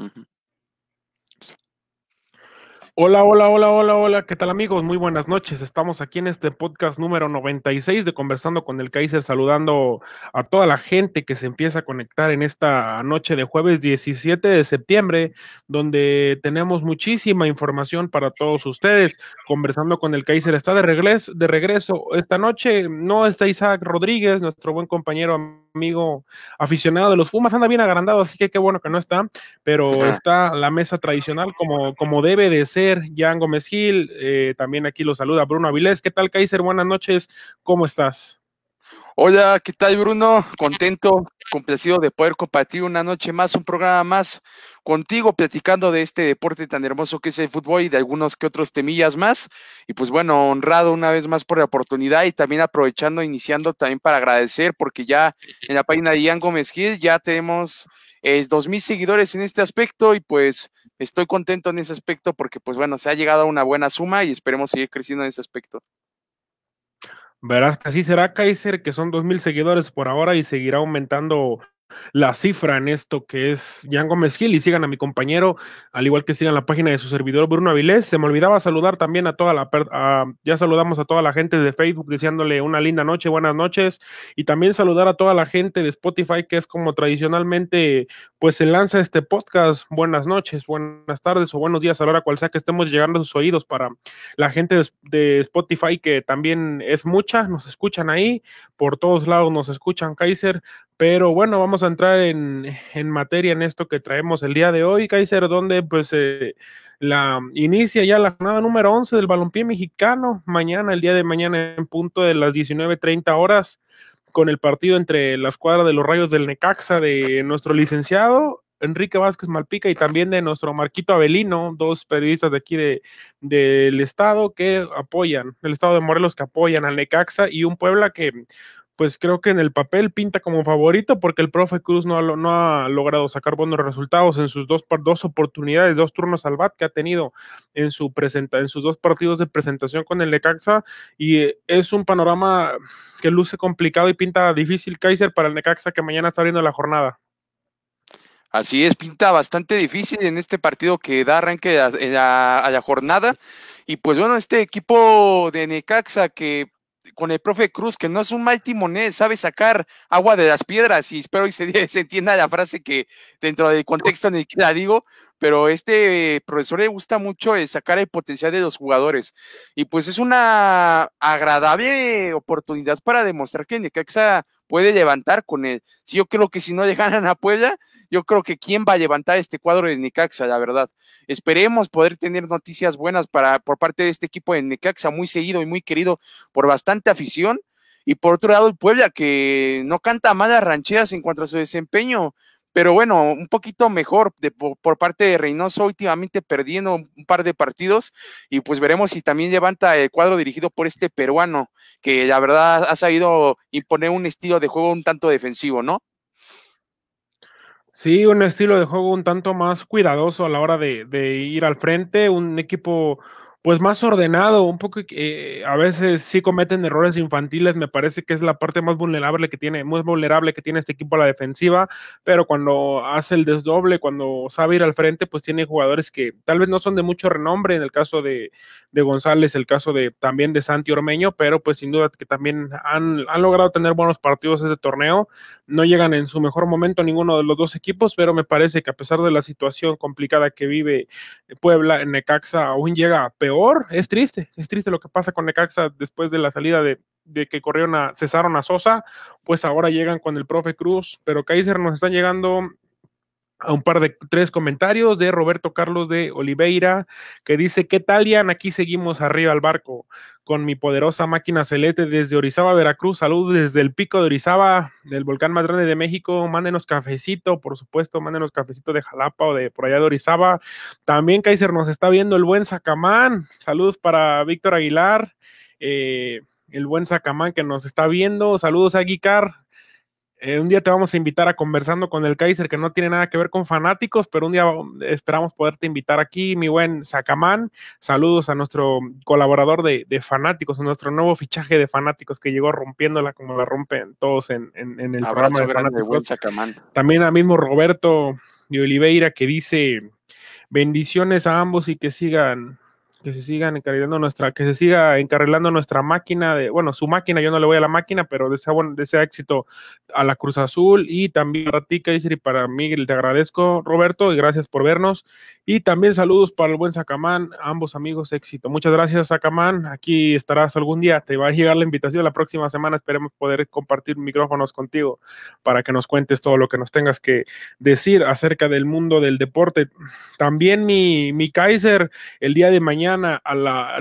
Mm-hmm. Hola, hola, hola, hola, hola, ¿qué tal amigos? Muy buenas noches. Estamos aquí en este podcast número 96 de Conversando con el Kaiser, saludando a toda la gente que se empieza a conectar en esta noche de jueves 17 de septiembre, donde tenemos muchísima información para todos ustedes. Conversando con el Kaiser está de regreso, de regreso esta noche. No está Isaac Rodríguez, nuestro buen compañero amigo aficionado de los Pumas, anda bien agrandado, así que qué bueno que no está, pero está la mesa tradicional como, como debe de ser, Jan Gómez Gil, eh, también aquí lo saluda Bruno Avilés, ¿qué tal Kaiser? Buenas noches, ¿cómo estás? Hola, ¿qué tal Bruno? Contento, complacido de poder compartir una noche más, un programa más contigo, platicando de este deporte tan hermoso que es el fútbol y de algunos que otros temillas más. Y pues bueno, honrado una vez más por la oportunidad y también aprovechando, iniciando también para agradecer, porque ya en la página de Ian Gómez Gil ya tenemos eh, dos mil seguidores en este aspecto y pues estoy contento en ese aspecto porque pues bueno, se ha llegado a una buena suma y esperemos seguir creciendo en ese aspecto. Verás que así será, Kaiser, que son dos mil seguidores por ahora y seguirá aumentando la cifra en esto que es Jan Gómez y sigan a mi compañero, al igual que sigan la página de su servidor Bruno Avilés. Se me olvidaba saludar también a toda la, ya saludamos a toda la gente de Facebook deseándole una linda noche, buenas noches y también saludar a toda la gente de Spotify que es como tradicionalmente pues se lanza este podcast. Buenas noches, buenas tardes o buenos días a la hora cual sea que estemos llegando a sus oídos para la gente de, de Spotify que también es mucha, nos escuchan ahí, por todos lados nos escuchan Kaiser, pero bueno, vamos a entrar en, materia en esto que traemos el día de hoy, Kaiser, donde pues eh, la inicia ya la jornada número 11 del balompié mexicano, mañana, el día de mañana en punto de las 19.30 horas, con el partido entre la escuadra de los Rayos del Necaxa de nuestro licenciado Enrique Vázquez Malpica y también de nuestro Marquito Avelino, dos periodistas de aquí de, del estado que apoyan, el estado de Morelos que apoyan al Necaxa y un Puebla que pues creo que en el papel pinta como favorito porque el profe Cruz no ha, ha logrado sacar buenos resultados en sus dos, dos oportunidades, dos turnos al bat que ha tenido en, su presenta, en sus dos partidos de presentación con el Necaxa y eh, es un panorama que luce complicado y pinta difícil Kaiser para el Necaxa que mañana está abriendo la jornada. Así es, pinta bastante difícil en este partido que da arranque a, a la jornada. Y pues bueno, este equipo de Necaxa que con el profe Cruz, que no es un mal timonel, sabe sacar agua de las piedras, y espero que se, se entienda la frase que dentro del contexto en el que la digo, pero este profesor le gusta mucho sacar el potencial de los jugadores. Y pues es una agradable oportunidad para demostrar que Necaxa puede levantar con él. Si yo creo que si no le ganan a Puebla, yo creo que quién va a levantar este cuadro de Necaxa, la verdad. Esperemos poder tener noticias buenas para, por parte de este equipo de Necaxa, muy seguido y muy querido por bastante afición. Y por otro lado, el Puebla, que no canta malas rancheras en cuanto a su desempeño, pero bueno, un poquito mejor de, por, parte de Reynoso, últimamente perdiendo un par de partidos, y pues veremos si también levanta el cuadro dirigido por este peruano, que la verdad ha sabido imponer un estilo de juego un tanto defensivo, ¿no? Sí, un estilo de juego un tanto más cuidadoso a la hora de, de ir al frente, un equipo pues más ordenado, un poco, eh, a veces sí cometen errores infantiles, me parece que es la parte más vulnerable que tiene, muy vulnerable que tiene este equipo a la defensiva, pero cuando hace el desdoble, cuando sabe ir al frente, pues tiene jugadores que tal vez no son de mucho renombre, en el caso de, de González, el caso de también de Santi Ormeño, pero pues sin duda que también han, han logrado tener buenos partidos ese torneo, no llegan en su mejor momento ninguno de los dos equipos, pero me parece que a pesar de la situación complicada que vive Puebla, en Necaxa aún llega peor. Es triste, es triste lo que pasa con Necaxa después de la salida de, que corrieron a, cesaron a Sosa, pues ahora llegan con el profe Cruz, pero Kaiser nos están llegando a un par de tres comentarios de Roberto Carlos de Oliveira, que dice, ¿qué tal, Ian? Aquí seguimos arriba al barco con mi poderosa máquina celeste desde Orizaba, Veracruz. Saludos desde el pico de Orizaba, del volcán más grande de México. Mándenos cafecito, por supuesto, mándenos cafecito de Jalapa o de por allá de Orizaba. También Kaiser nos está viendo el buen Sacamán. Saludos para Víctor Aguilar. Eh, el buen Sacamán que nos está viendo. Saludos a Guicar, eh, un día te vamos a invitar a conversando con el Kaiser, que no tiene nada que ver con fanáticos, pero un día esperamos poderte invitar aquí, mi buen Sacamán. Saludos a nuestro colaborador de, fanáticos, a nuestro nuevo fichaje de fanáticos que llegó rompiéndola como la rompen todos en, el programa de fanáticos. También a mismo Roberto de Oliveira que dice bendiciones a ambos y que sigan que se sigan encarrilando nuestra, que se siga encarrilando nuestra máquina de, bueno, su máquina, yo no le voy a la máquina, pero desea, bueno, desea éxito a la Cruz Azul y también para ti, Kaiser, y para Miguel, te agradezco, Roberto, y gracias por vernos. Y también saludos para el buen Sacamán, ambos amigos, éxito. Muchas gracias, Sacamán. Aquí estarás algún día, te va a llegar la invitación la próxima semana, esperemos poder compartir micrófonos contigo para que nos cuentes todo lo que nos tengas que decir acerca del mundo del deporte. También mi, mi Kaiser, el día de mañana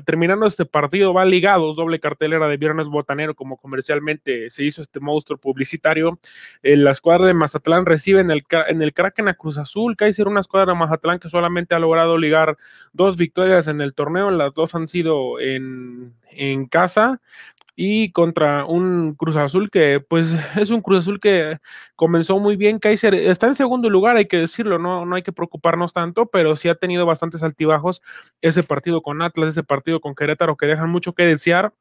terminando este partido, va ligado, doble cartelera de Viernes Botanero, como comercialmente se hizo este monstruo publicitario. la escuadra de Mazatlán recibe en el, en el Kraken a Cruz Azul, Kaiser, una escuadra de Mazatlán que solamente ha logrado ligar dos victorias en el torneo, las dos han sido en, en casa y contra un Cruz Azul que pues es un Cruz Azul que comenzó muy bien. Kaiser está en segundo lugar, hay que decirlo, no, no hay que preocuparnos tanto, pero sí ha tenido bastantes altibajos ese partido con Atlas, ese partido con Querétaro que dejan mucho que desear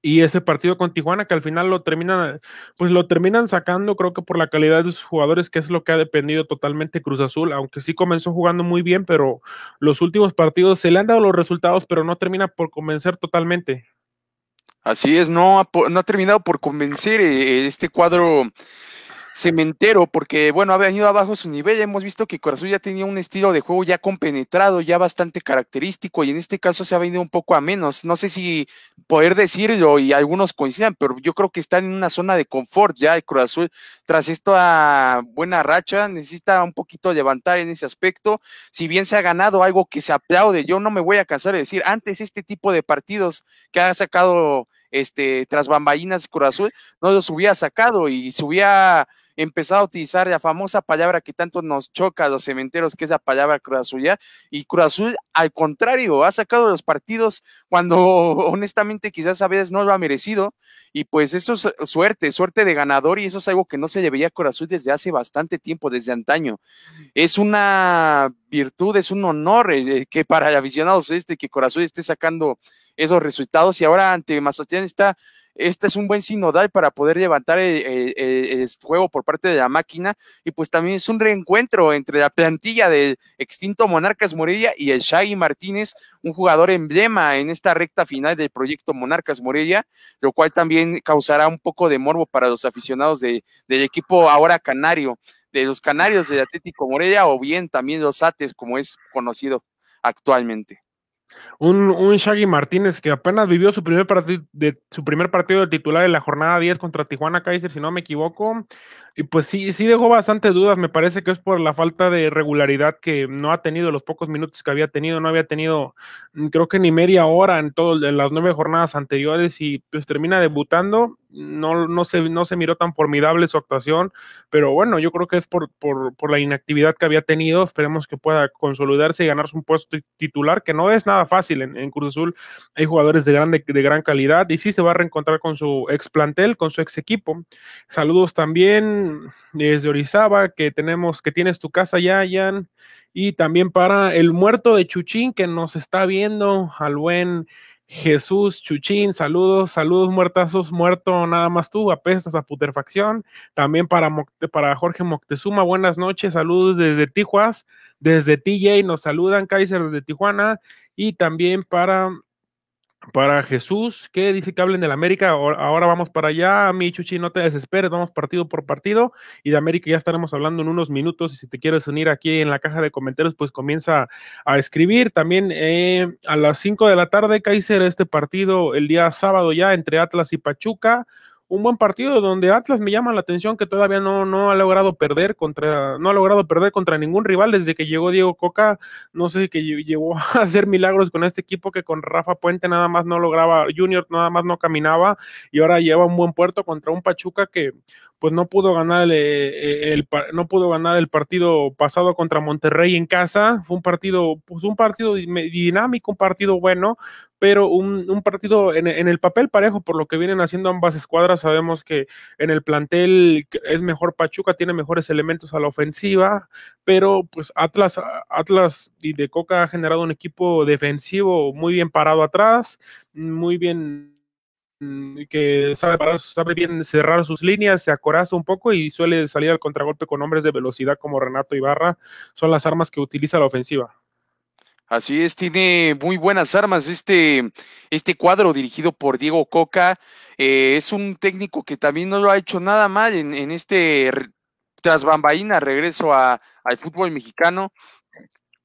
y ese partido con Tijuana que al final lo terminan, pues lo terminan sacando, creo que por la calidad de sus jugadores, que es lo que ha dependido totalmente Cruz Azul, aunque sí comenzó jugando muy bien, pero los últimos partidos se le han dado los resultados, pero no termina por convencer totalmente. Así es, no ha, terminado por convencer eh, este cuadro cementero, porque bueno, ha venido abajo su nivel. Hemos visto que Corazón ya tenía un estilo de juego ya compenetrado, ya bastante característico, y en este caso se ha venido un poco a menos. No sé si poder decirlo y algunos coincidan, pero yo creo que están en una zona de confort ya el Cruz tras esta buena racha, necesita un poquito levantar en ese aspecto. Si bien se ha ganado algo que se aplaude, yo no me voy a cansar de decir, antes este tipo de partidos que ha sacado este, tras bambalinas Cruz Azul, no los hubiera sacado y se hubiera empezado a utilizar la famosa palabra que tanto nos choca a los cementeros, que es la palabra Cruz Azul, y Cruz Azul, al contrario, ha sacado los partidos cuando honestamente quizás a veces no lo ha merecido, y pues eso es suerte, suerte de ganador, y eso es algo que no se le a Cruz Azul desde hace bastante tiempo, desde antaño. Es una virtud, es un honor eh, que para aficionados este, que Cruz Azul esté sacando esos resultados. Y ahora ante Mazatlán está, este es un buen sinodal para poder levantar el, juego por parte de la máquina y pues también es un reencuentro entre la plantilla del extinto Monarcas Morelia y el Shaggy Martínez, un jugador emblema en esta recta final del proyecto Monarcas Morelia, lo cual también causará un poco de morbo para los aficionados del equipo ahora canario, de los canarios del Atlético Morelia o bien también los Ates como es conocido actualmente. Un, un Shaggy Martínez que apenas vivió su primer, partido de, su primer partido de titular en la jornada 10 contra Tijuana Kaiser, si no me equivoco. Y pues sí, sí dejó bastantes dudas. Me parece que es por la falta de regularidad que no ha tenido los pocos minutos que había tenido. No había tenido, mm, creo que ni media hora en todas las nueve jornadas anteriores y pues termina debutando no, no, se, no se miró tan formidable su actuación, pero bueno, yo creo que es por, por, por, la inactividad que había tenido. Esperemos que pueda consolidarse y ganarse un puesto titular, que no es nada fácil en, en Cruz Azul. Hay jugadores de, grande, de gran calidad y sí se va a reencontrar con su ex plantel, con su ex equipo. Saludos también desde Orizaba, que tenemos, que tienes tu casa ya, Jan. Y también para el muerto de Chuchín que nos está viendo, al buen Jesús Chuchín, saludos, saludos muertazos, muerto nada más tú, apestas a putrefacción. También para, para Jorge Moctezuma, buenas noches, saludos desde Tijuas, desde TJ, nos saludan Kaiser desde Tijuana. Y también para para Jesús, que dice que hablen del América. Ahora vamos para allá. Mi Chuchi, no te desesperes, vamos partido por partido. Y de América ya estaremos hablando en unos minutos. Y si te quieres unir aquí en la caja de comentarios, pues comienza a escribir. También eh, a las 5 de la tarde, Kaiser, este partido el día sábado ya entre Atlas y Pachuca un buen partido donde Atlas me llama la atención que todavía no, no ha logrado perder contra, no ha logrado perder contra ningún rival desde que llegó Diego Coca, no sé que llegó a hacer milagros con este equipo que con Rafa Puente nada más no lograba, Junior nada más no caminaba y ahora lleva un buen puerto contra un Pachuca que pues no pudo ganar eh, el, no pudo ganar el partido pasado contra Monterrey en casa, fue un partido, pues un partido dinámico, un partido bueno, pero un, partido en, el papel parejo por lo que vienen haciendo ambas escuadras, sabemos que en el plantel es mejor Pachuca, tiene mejores elementos a la ofensiva, pero pues Atlas, Atlas y de Coca ha generado un equipo defensivo muy bien parado atrás, muy bien que sabe, sabe bien cerrar sus líneas, se acoraza un poco y suele salir al contragolpe con hombres de velocidad como Renato Ibarra. Son las armas que utiliza la ofensiva. Así es, tiene muy buenas armas. Este, este cuadro dirigido por Diego Coca eh, es un técnico que también no lo ha hecho nada mal en, este tras bambaína regreso a, al fútbol mexicano.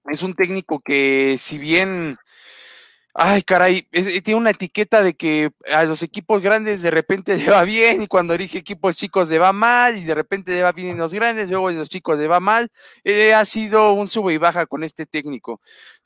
Es un técnico que si bien Ay, caray, eh, tiene una etiqueta de que a los equipos grandes de repente le va bien y cuando dirige equipos chicos le va mal y de repente le va bien en los grandes, luego en los chicos le va mal. Eh, ha sido un sube y baja con este técnico.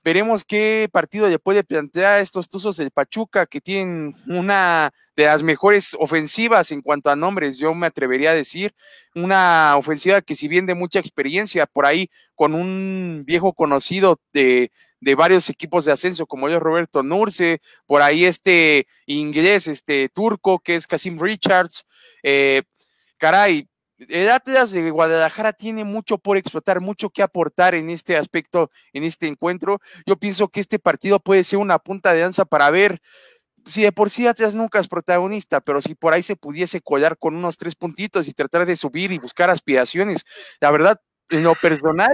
Veremos qué partido le puede plantear a estos Tuzos del Pachuca que tienen una de las mejores ofensivas en cuanto a nombres, yo me atrevería a decir, una ofensiva que si bien de mucha experiencia por ahí con un viejo conocido de de varios equipos de ascenso, como yo Roberto Nurce, por ahí este inglés, este turco, que es Casim Richards. Eh, caray, el Atlas de Guadalajara tiene mucho por explotar, mucho que aportar en este aspecto, en este encuentro. Yo pienso que este partido puede ser una punta de danza para ver si de por sí Atlas nunca es protagonista, pero si por ahí se pudiese colar con unos tres puntitos y tratar de subir y buscar aspiraciones, la verdad, en lo personal,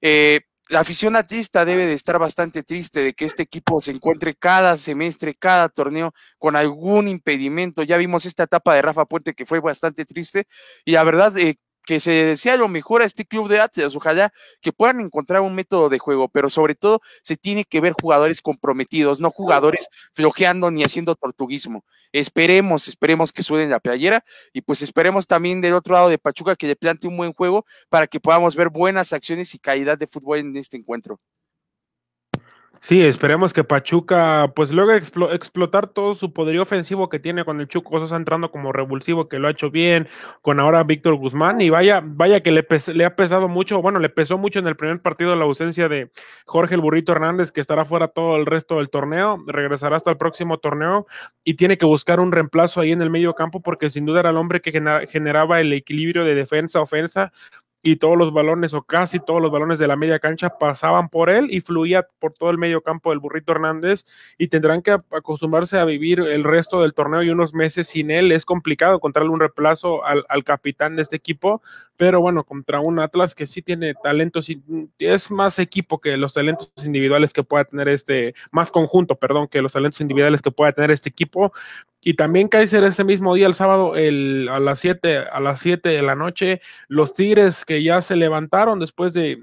eh, la afición atista debe de estar bastante triste de que este equipo se encuentre cada semestre, cada torneo con algún impedimento. Ya vimos esta etapa de Rafa Puente que fue bastante triste y la verdad eh, que se desea lo mejor a este club de Atlas, ojalá que puedan encontrar un método de juego, pero sobre todo se tiene que ver jugadores comprometidos, no jugadores flojeando ni haciendo tortuguismo. Esperemos, esperemos que suenen la playera y pues esperemos también del otro lado de Pachuca que le plante un buen juego para que podamos ver buenas acciones y calidad de fútbol en este encuentro. Sí, esperemos que Pachuca pues logre explotar todo su poderío ofensivo que tiene con el Chuco Sosa entrando como revulsivo, que lo ha hecho bien, con ahora Víctor Guzmán, y vaya, vaya que le, le ha pesado mucho, bueno, le pesó mucho en el primer partido la ausencia de Jorge el Burrito Hernández, que estará fuera todo el resto del torneo, regresará hasta el próximo torneo, y tiene que buscar un reemplazo ahí en el medio campo, porque sin duda era el hombre que generaba el equilibrio de defensa-ofensa, y todos los balones o casi todos los balones de la media cancha pasaban por él y fluía por todo el medio campo del burrito Hernández y tendrán que acostumbrarse a vivir el resto del torneo y unos meses sin él. Es complicado encontrarle un reemplazo al, capitán de este equipo, pero bueno, contra un Atlas que sí tiene talentos y es más equipo que los talentos individuales que pueda tener este, más conjunto, perdón, que los talentos individuales que pueda tener este equipo. Y también Kaiser ese mismo día, el sábado, el, a las 7 a las 7 de la noche, los Tigres que ya se levantaron después de,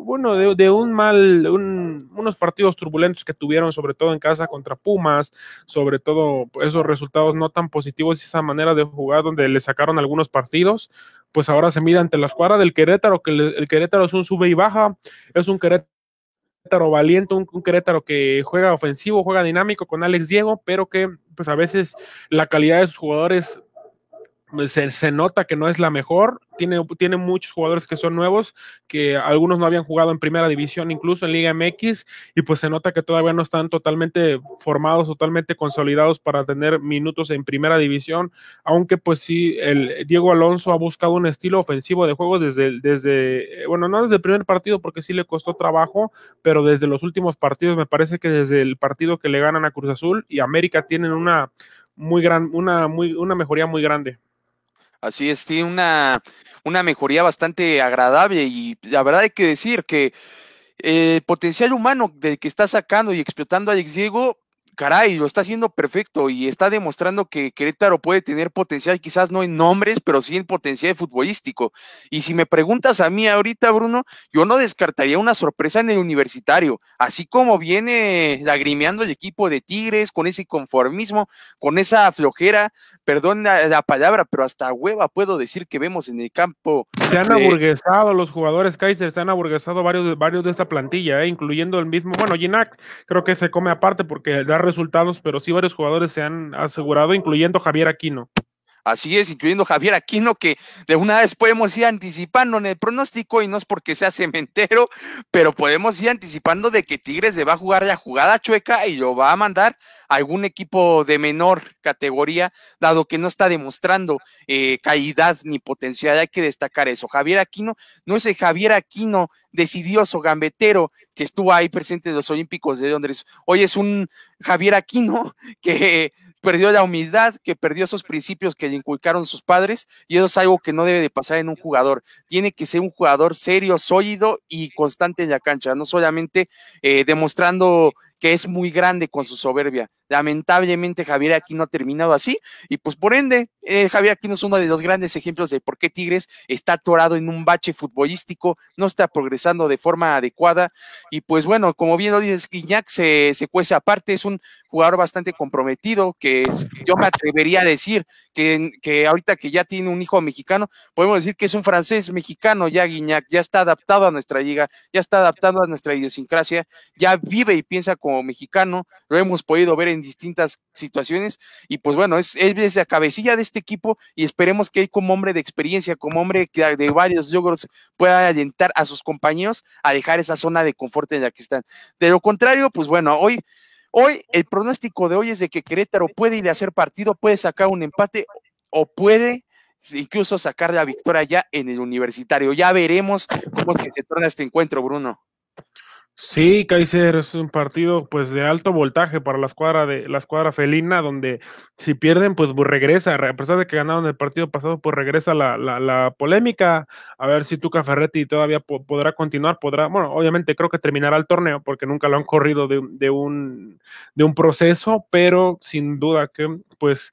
bueno, de, un mal, unos partidos turbulentos que tuvieron, sobre todo en casa contra Pumas, sobre todo esos resultados no tan positivos y esa manera de jugar donde le sacaron algunos partidos, pues ahora se mira ante la escuadra del Querétaro, que el, Querétaro es un sube y baja, es un Querétaro valiente, un, un, Querétaro que juega ofensivo, juega dinámico con Alex Diego, pero que pues a veces la calidad de sus jugadores se, nota que no es la mejor. Tiene, tiene muchos jugadores que son nuevos, que algunos no habían jugado en primera división, incluso en Liga MX, y pues se nota que todavía no están totalmente formados, totalmente consolidados para tener minutos en primera división, aunque pues sí, el Diego Alonso ha buscado un estilo ofensivo de juego desde, desde bueno, no desde el primer partido porque sí le costó trabajo, pero desde los últimos partidos, me parece que desde el partido que le ganan a Cruz Azul y América tienen una muy gran, una, muy, una mejoría muy grande. Así es, tiene una, una mejoría bastante agradable y la verdad hay que decir que el potencial humano del que está sacando y explotando a Alex Diego caray, lo está haciendo perfecto y está demostrando que Querétaro puede tener potencial, quizás no en nombres, pero sí en potencial futbolístico. Y si me preguntas a mí ahorita, Bruno, yo no descartaría una sorpresa en el universitario, así como viene lagrimeando el equipo de Tigres con ese conformismo, con esa flojera, perdón la, palabra, pero hasta hueva puedo decir que vemos en el campo. Se han aburguesado los jugadores Kaiser, se han aburguesado varios, varios de esta plantilla, eh, incluyendo el mismo, bueno, Ginac creo que se come aparte porque da resultados, pero sí varios jugadores se han asegurado, incluyendo Javier Aquino. Así es, incluyendo Javier Aquino, que de una vez podemos ir anticipando en el pronóstico, y no es porque sea cementero, pero podemos ir anticipando de que Tigres le va a jugar la jugada chueca y lo va a mandar a algún equipo de menor categoría, dado que no está demostrando eh, calidad ni potencial. Hay que destacar eso. Javier Aquino no es el Javier Aquino decidioso, gambetero, que estuvo ahí presente en los Olímpicos de Londres. Hoy es un Javier Aquino que perdió la humildad, que perdió esos principios que le inculcaron sus padres, y eso es algo que no debe de pasar en un jugador. Tiene que ser un jugador serio, sólido y constante en la cancha, no solamente eh, demostrando que es muy grande con su soberbia. Lamentablemente Javier Aquino ha terminado así y pues por ende eh, Javier Aquino es uno de los grandes ejemplos de por qué Tigres está atorado en un bache futbolístico, no está progresando de forma adecuada y pues bueno, como bien lo dices, Guiñac se, se cuece aparte, es un jugador bastante comprometido que yo me atrevería a decir que, que ahorita que ya tiene un hijo mexicano, podemos decir que es un francés mexicano ya Guiñac, ya está adaptado a nuestra liga, ya está adaptado a nuestra idiosincrasia, ya vive y piensa como mexicano, lo hemos podido ver en distintas situaciones y pues bueno, es, es la cabecilla de este equipo y esperemos que él como hombre de experiencia, como hombre de varios logros pueda alentar a sus compañeros a dejar esa zona de confort en la que están. De lo contrario, pues bueno, hoy Hoy el pronóstico de hoy es de que Querétaro puede ir a hacer partido, puede sacar un empate o puede incluso sacar la victoria ya en el universitario. Ya veremos cómo es que se torna este encuentro, Bruno. Sí, Kaiser es un partido pues de alto voltaje para la escuadra de la escuadra felina, donde si pierden, pues, regresa, a pesar de que ganaron el partido pasado, pues regresa la, la, la polémica, a ver si Tuca Ferretti todavía podrá continuar, podrá, bueno, obviamente creo que terminará el torneo, porque nunca lo han corrido de, de un, de un proceso, pero sin duda que pues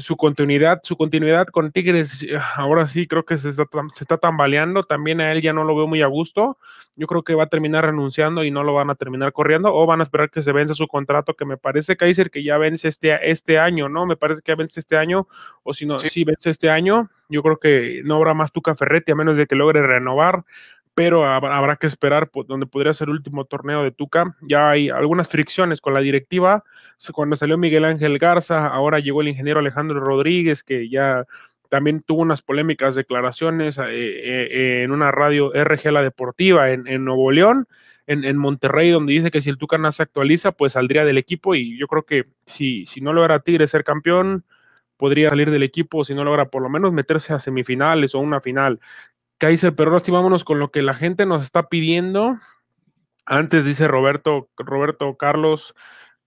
su continuidad, su continuidad con Tigres, eh, ahora sí creo que se está, se está tambaleando, también a él ya no lo veo muy a gusto, yo creo que va a terminar renunciando y no lo van a terminar corriendo, o van a esperar que se vence su contrato, que me parece, Kaiser, que ya vence este, este año, ¿no? Me parece que ya vence este año, o si no, sí. vence este año, yo creo que no habrá más Tuca Ferretti, a menos de que logre renovar, pero habrá que esperar donde podría ser el último torneo de Tuca. Ya hay algunas fricciones con la directiva. Cuando salió Miguel Ángel Garza, ahora llegó el ingeniero Alejandro Rodríguez, que ya también tuvo unas polémicas declaraciones eh, eh, en una radio RG La Deportiva en, Nuevo León, en, en, Monterrey, donde dice que si el Tuca no se actualiza, pues saldría del equipo. Y yo creo que si, si no logra Tigre ser campeón, podría salir del equipo si no logra por lo menos meterse a semifinales o una final. Kaiser, ahora vámonos con lo que la gente nos está pidiendo. Antes dice Roberto, Roberto Carlos,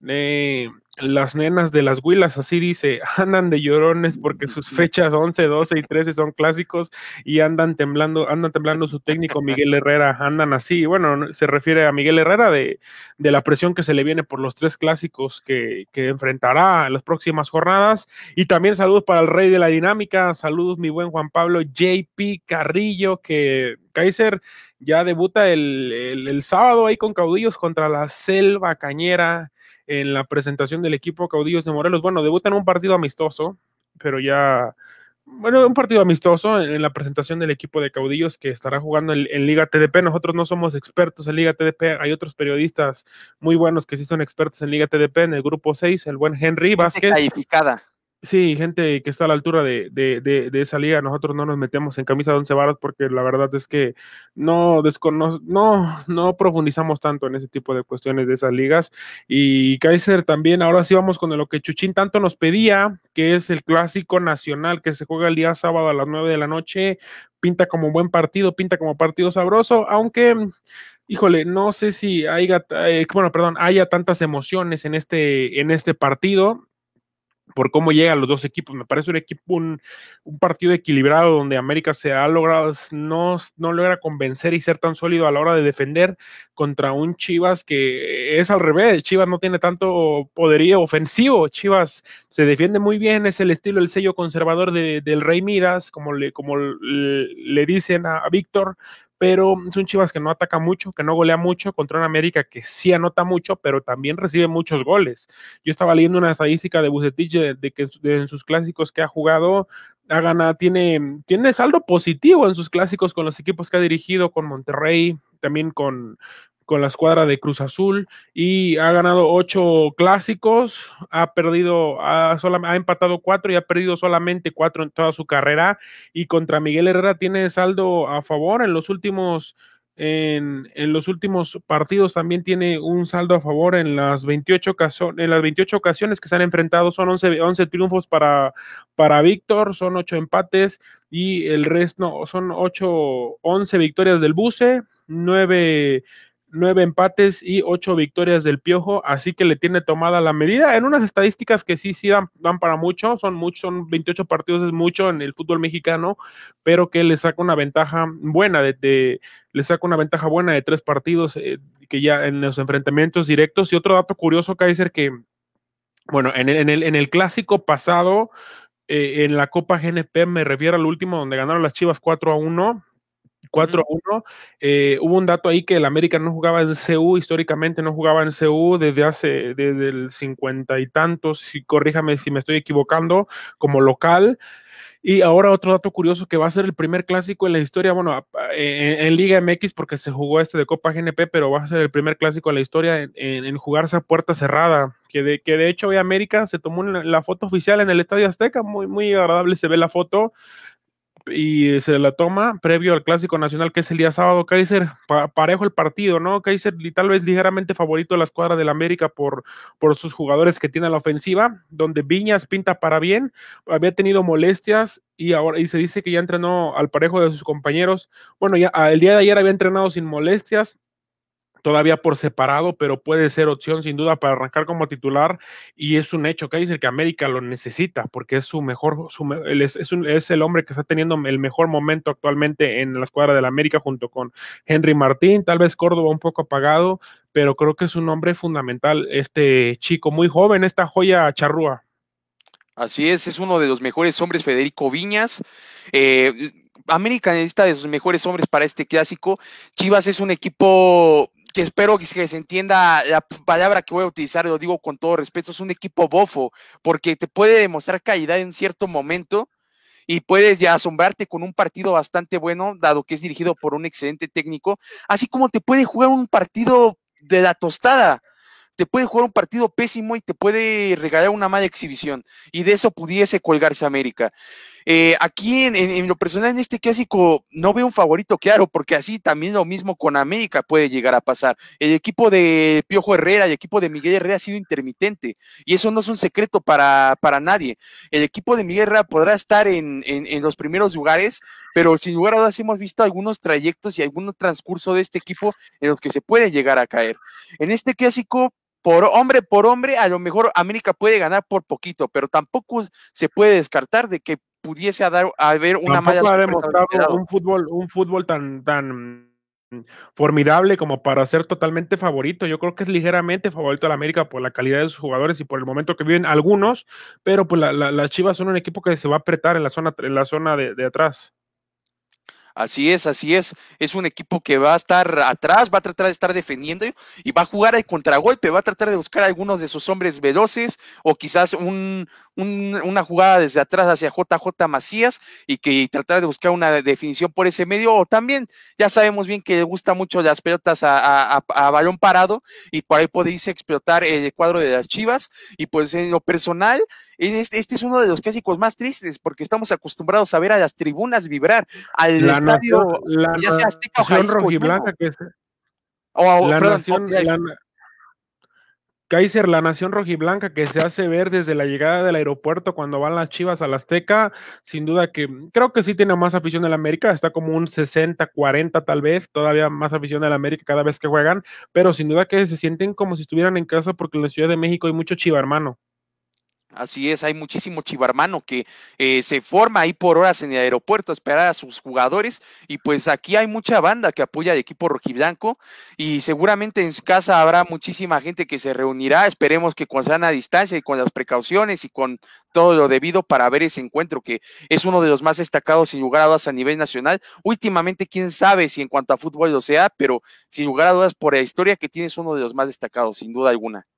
eh, las nenas de las huilas, así dice, andan de llorones porque sus fechas 11, 12 y 13 son clásicos y andan temblando, andan temblando su técnico Miguel Herrera, andan así, bueno, se refiere a Miguel Herrera de, de la presión que se le viene por los tres clásicos que, que, enfrentará en las próximas jornadas. Y también saludos para el rey de la dinámica, saludos mi buen Juan Pablo JP Carrillo, que Kaiser ya debuta el, el, el sábado ahí con caudillos contra la selva cañera en la presentación del equipo Caudillos de Morelos. Bueno, debutan un partido amistoso, pero ya, bueno, un partido amistoso en, la presentación del equipo de Caudillos que estará jugando en, en, Liga TDP. Nosotros no somos expertos en Liga TDP, hay otros periodistas muy buenos que sí son expertos en Liga TDP, en el grupo 6, el buen Henry Vázquez. Calificada. Sí, gente que está a la altura de, de, de, de, esa liga, nosotros no nos metemos en camisa de once varas porque la verdad es que no, no, no profundizamos tanto en ese tipo de cuestiones de esas ligas. Y Kaiser también, ahora sí vamos con lo que Chuchín tanto nos pedía, que es el clásico nacional que se juega el día sábado a las nueve de la noche. Pinta como buen partido, pinta como partido sabroso, aunque híjole, no sé si haya, eh, bueno, perdón, haya tantas emociones en este, en este partido por cómo llegan los dos equipos. Me parece un equipo, un, partido equilibrado donde América se ha logrado, no, no logra convencer y ser tan sólido a la hora de defender contra un Chivas que es al revés. Chivas no tiene tanto poderío ofensivo. Chivas se defiende muy bien, es el estilo, el sello conservador de, del Rey Midas, como le, como le, dicen a Víctor, pero es un Chivas que no ataca mucho, que no golea mucho, contra un América que sí anota mucho, pero también recibe muchos goles. Yo estaba leyendo una estadística de Bucetich de, que en sus clásicos que ha jugado, ha ganado, tiene, tiene saldo positivo en sus clásicos con los equipos que ha dirigido, con Monterrey, también con, con la escuadra de Cruz Azul y ha ganado ocho clásicos, ha perdido, ha, sola, ha, empatado cuatro y ha perdido solamente cuatro en toda su carrera. Y contra Miguel Herrera tiene saldo a favor en los últimos en, los últimos partidos también tiene un saldo a favor en las 28 ocasiones, en las 28 ocasiones que se han enfrentado. Son 11, 11 triunfos para, para Víctor, son 8 empates y el resto son 8 11 victorias del Buce, 9 nueve empates y ocho victorias del Piojo, así que le tiene tomada la medida en unas estadísticas que sí, sí dan, para mucho, son mucho, son 28 partidos, es mucho en el fútbol mexicano, pero que le saca una ventaja buena, de, le saca una ventaja buena de tres partidos eh, que ya en los enfrentamientos directos. Y otro dato curioso, Kaiser, que, bueno, en el, en el, en el clásico pasado, eh, en la Copa GNP, me refiero al último, donde ganaron las Chivas 4 a 1, 4 a 1. Eh, hubo un dato ahí que el América no jugaba en CU, históricamente no jugaba en CU desde hace, desde el cincuenta y tantos, si corríjame si me estoy equivocando, como local. Y ahora otro dato curioso que va a ser el primer clásico en la historia, bueno, en, Liga MX porque se jugó este de Copa GNP, pero va a ser el primer clásico en la historia en, jugarse a puerta cerrada, que de, que de hecho hoy América se tomó la foto oficial en el Estadio Azteca, muy, muy agradable se ve la foto, y se la toma previo al Clásico Nacional, que es el día sábado. Kaiser, parejo el partido, ¿no? Kaiser tal vez ligeramente favorito de la escuadra del América por, por sus jugadores que tiene la ofensiva, donde Viñas pinta para bien, había tenido molestias y ahora y se dice que ya entrenó al parejo de sus compañeros. Bueno, ya el día de ayer había entrenado sin molestias, todavía por separado, pero puede ser opción sin duda para arrancar como titular y es un hecho que dice que América lo necesita porque es su mejor, su, es, el hombre que está teniendo el mejor momento actualmente en la escuadra del América junto con Henry Martín, tal vez Córdoba un poco apagado, pero creo que es un hombre fundamental este chico muy joven, esta joya charrúa. Así es, es uno de los mejores hombres, Federico Viñas. Eh, América necesita de sus mejores hombres para este clásico. Chivas es un equipo que espero que se entienda la palabra que voy a utilizar, lo digo con todo respeto, es un equipo bofo, porque te puede demostrar calidad en cierto momento y puedes ya asombrarte con un partido bastante bueno, dado que es dirigido por un excelente técnico, así como te puede jugar un partido de la tostada te puede jugar un partido pésimo y te puede regalar una mala exhibición. Y de eso pudiese colgarse América. Eh, aquí en, lo personal, en este clásico, no veo un favorito claro, porque así también lo mismo con América puede llegar a pasar. El equipo de Piojo Herrera, el equipo de Miguel Herrera ha sido intermitente, y eso no es un secreto para, para nadie. El equipo de Miguel Herrera podrá estar en, en, los primeros lugares, pero sin lugar a dudas hemos visto algunos trayectos y algunos transcurso de este equipo en los que se puede llegar a caer. En este clásico, por hombre por hombre, a lo mejor América puede ganar por poquito, pero tampoco se puede descartar de que pudiese dar, haber una mala ha demostrado un fútbol, un fútbol tan, tan formidable como para ser totalmente favorito. Yo creo que es ligeramente favorito a la América por la calidad de sus jugadores y por el momento que viven algunos, pero pues las Chivas son un equipo que se va a apretar en la zona, en la zona de atrás. Así es, así es. Es un equipo que va a estar atrás, va a tratar de estar defendiendo y va a jugar al contragolpe, va a tratar de buscar a algunos de sus hombres veloces o quizás un, una jugada desde atrás hacia JJ Macías y que tratar de buscar una definición por ese medio. O también ya sabemos bien que le gusta mucho las pelotas a, balón parado y por ahí irse explotar el cuadro de las Chivas. Y pues en lo personal, este, este, es uno de los clásicos más tristes porque estamos acostumbrados a ver a las tribunas vibrar, al estadio, la ya sea Azteca o rojiblanca que la nación, Kaiser, la nación rojiblanca que se hace ver desde la llegada del aeropuerto cuando van las Chivas a la Azteca, sin duda que creo que sí tiene más afición en la América, está como un 60, 40 tal vez, todavía más afición en la América cada vez que juegan, pero sin duda que se sienten como si estuvieran en casa porque en la Ciudad de México hay mucho chiva hermano. Así es, hay muchísimo chivarmano que eh, se forma ahí por horas en el aeropuerto a esperar a sus jugadores y pues aquí hay mucha banda que apoya al equipo rojiblanco y seguramente en casa habrá muchísima gente que se reunirá, esperemos que con sana distancia y con las precauciones y con todo lo debido para ver ese encuentro que es uno de los más destacados sin lugar a dudas a nivel nacional. Últimamente quién sabe si en cuanto a fútbol lo sea, pero sin lugar a dudas por la historia que tiene es uno de los más destacados, sin duda alguna.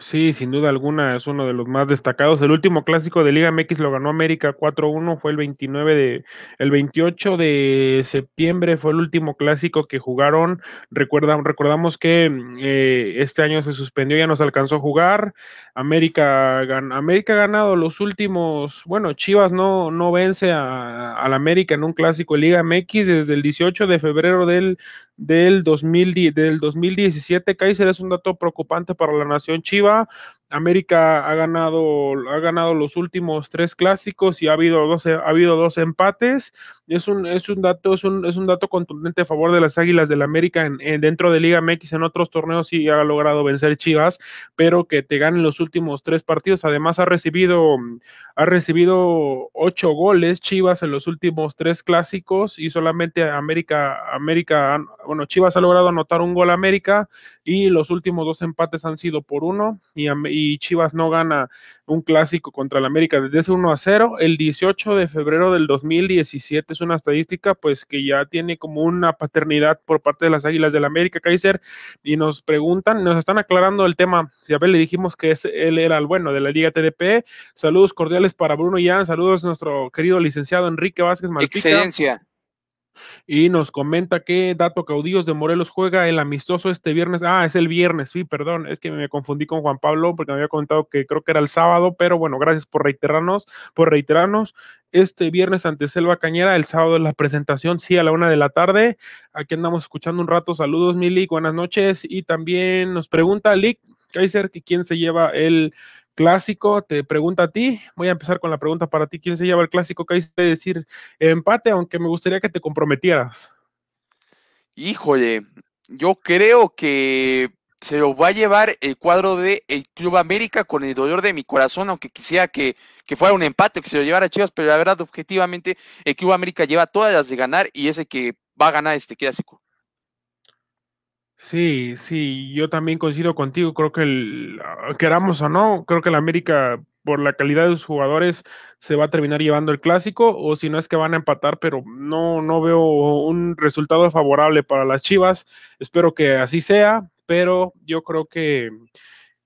Sí, sin duda alguna es uno de los más destacados. El último clásico de Liga MX lo ganó América 4-1, fue el 29 de el 28 de septiembre fue el último clásico que jugaron. recordamos que eh, este año se suspendió, ya no se alcanzó a jugar. América América ha ganado los últimos, bueno, Chivas no no vence a, al América en un clásico de Liga MX desde el 18 de febrero del del, 2000, del 2017. Kaiser es un dato preocupante para la nación Chiva, América ha ganado, ha ganado los últimos tres clásicos y ha habido dos, ha habido dos empates. Es un, es un dato, es un, es un dato contundente a favor de las Águilas del la América en, dentro de Liga MX. En otros torneos sí ha logrado vencer Chivas, pero que te ganen los últimos tres partidos. Además, ha recibido, ha recibido ocho goles Chivas en los últimos tres clásicos y solamente América, América, bueno, Chivas ha logrado anotar un gol a América y los últimos dos empates han sido por uno y, y Chivas no gana un clásico contra el América desde ese 1 a 0. El 18 de febrero del 2017 es una estadística pues que ya tiene como una paternidad por parte de las Águilas del América, Kaiser, y nos preguntan, nos están aclarando el tema. Si a ver le dijimos que es, él era el bueno de la Liga TDP. Saludos cordiales para Bruno Yan, saludos nuestro querido licenciado Enrique Vázquez Malpica. Excelencia y nos comenta que Dato Caudillos de Morelos juega el amistoso este viernes. Ah, es el viernes, sí, perdón, es que me confundí con Juan Pablo porque me había contado que creo que era el sábado, pero bueno, gracias por reiterarnos, por reiterarnos. Este viernes ante Selva Cañera, el sábado de la presentación, sí, a la una de la tarde. Aquí andamos escuchando un rato. Saludos, Mili, buenas noches. Y también nos pregunta Lick Kaiser quién se lleva el clásico, te pregunta a ti, voy a empezar con la pregunta para ti, ¿quién se lleva el clásico? ¿Qué de decir empate? Aunque me gustaría que te comprometieras. Híjole, yo creo que se lo va a llevar el cuadro de el Club América con el dolor de mi corazón, aunque quisiera que, que fuera un empate, que se lo llevara Chivas, pero la verdad, objetivamente, el Club América lleva todas las de ganar y es el que va a ganar este clásico. Sí, sí, yo también coincido contigo. Creo que el, ah, queramos o no, creo que el América, por la calidad de sus jugadores, se va a terminar llevando el clásico, o si no es que van a empatar, pero no, no veo un resultado favorable para las Chivas. Espero que así sea, pero yo creo que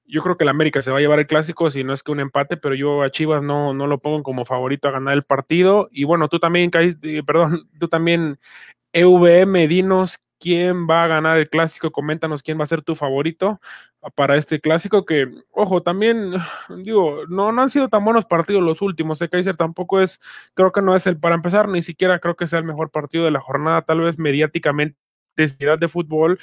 yo creo que el América se va a llevar el clásico, si no es que un empate, pero yo a Chivas no, no lo pongo como favorito a ganar el partido. Y bueno, tú también, eh, perdón, tú también, EVM, dinos quién va a ganar el clásico, coméntanos quién va a ser tu favorito para este clásico que, ojo, también, digo, no, no han sido tan buenos partidos los últimos, ¿eh? Kaiser tampoco es, creo que no es el, para empezar, ni siquiera creo que sea el mejor partido de la jornada, tal vez mediáticamente, de de fútbol,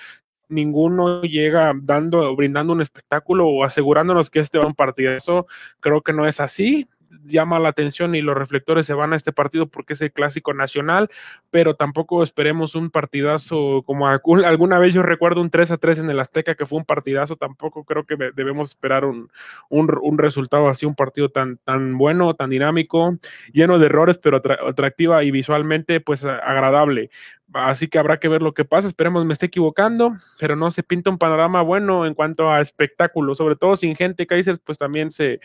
ninguno llega dando, brindando un espectáculo o asegurándonos que este va a un partido. Eso creo que no es así llama la atención y los reflectores se van a este partido porque es el clásico nacional, pero tampoco esperemos un partidazo como alguna vez yo recuerdo un 3 a 3 en el Azteca que fue un partidazo, tampoco creo que debemos esperar un, un, resultado así, un partido tan, tan bueno, tan dinámico, lleno de errores, pero atractiva y visualmente pues agradable. Así que habrá que ver lo que pasa. Esperemos me esté equivocando, pero no se pinta un panorama bueno en cuanto a espectáculo, sobre todo sin gente. Kaiser, pues también se,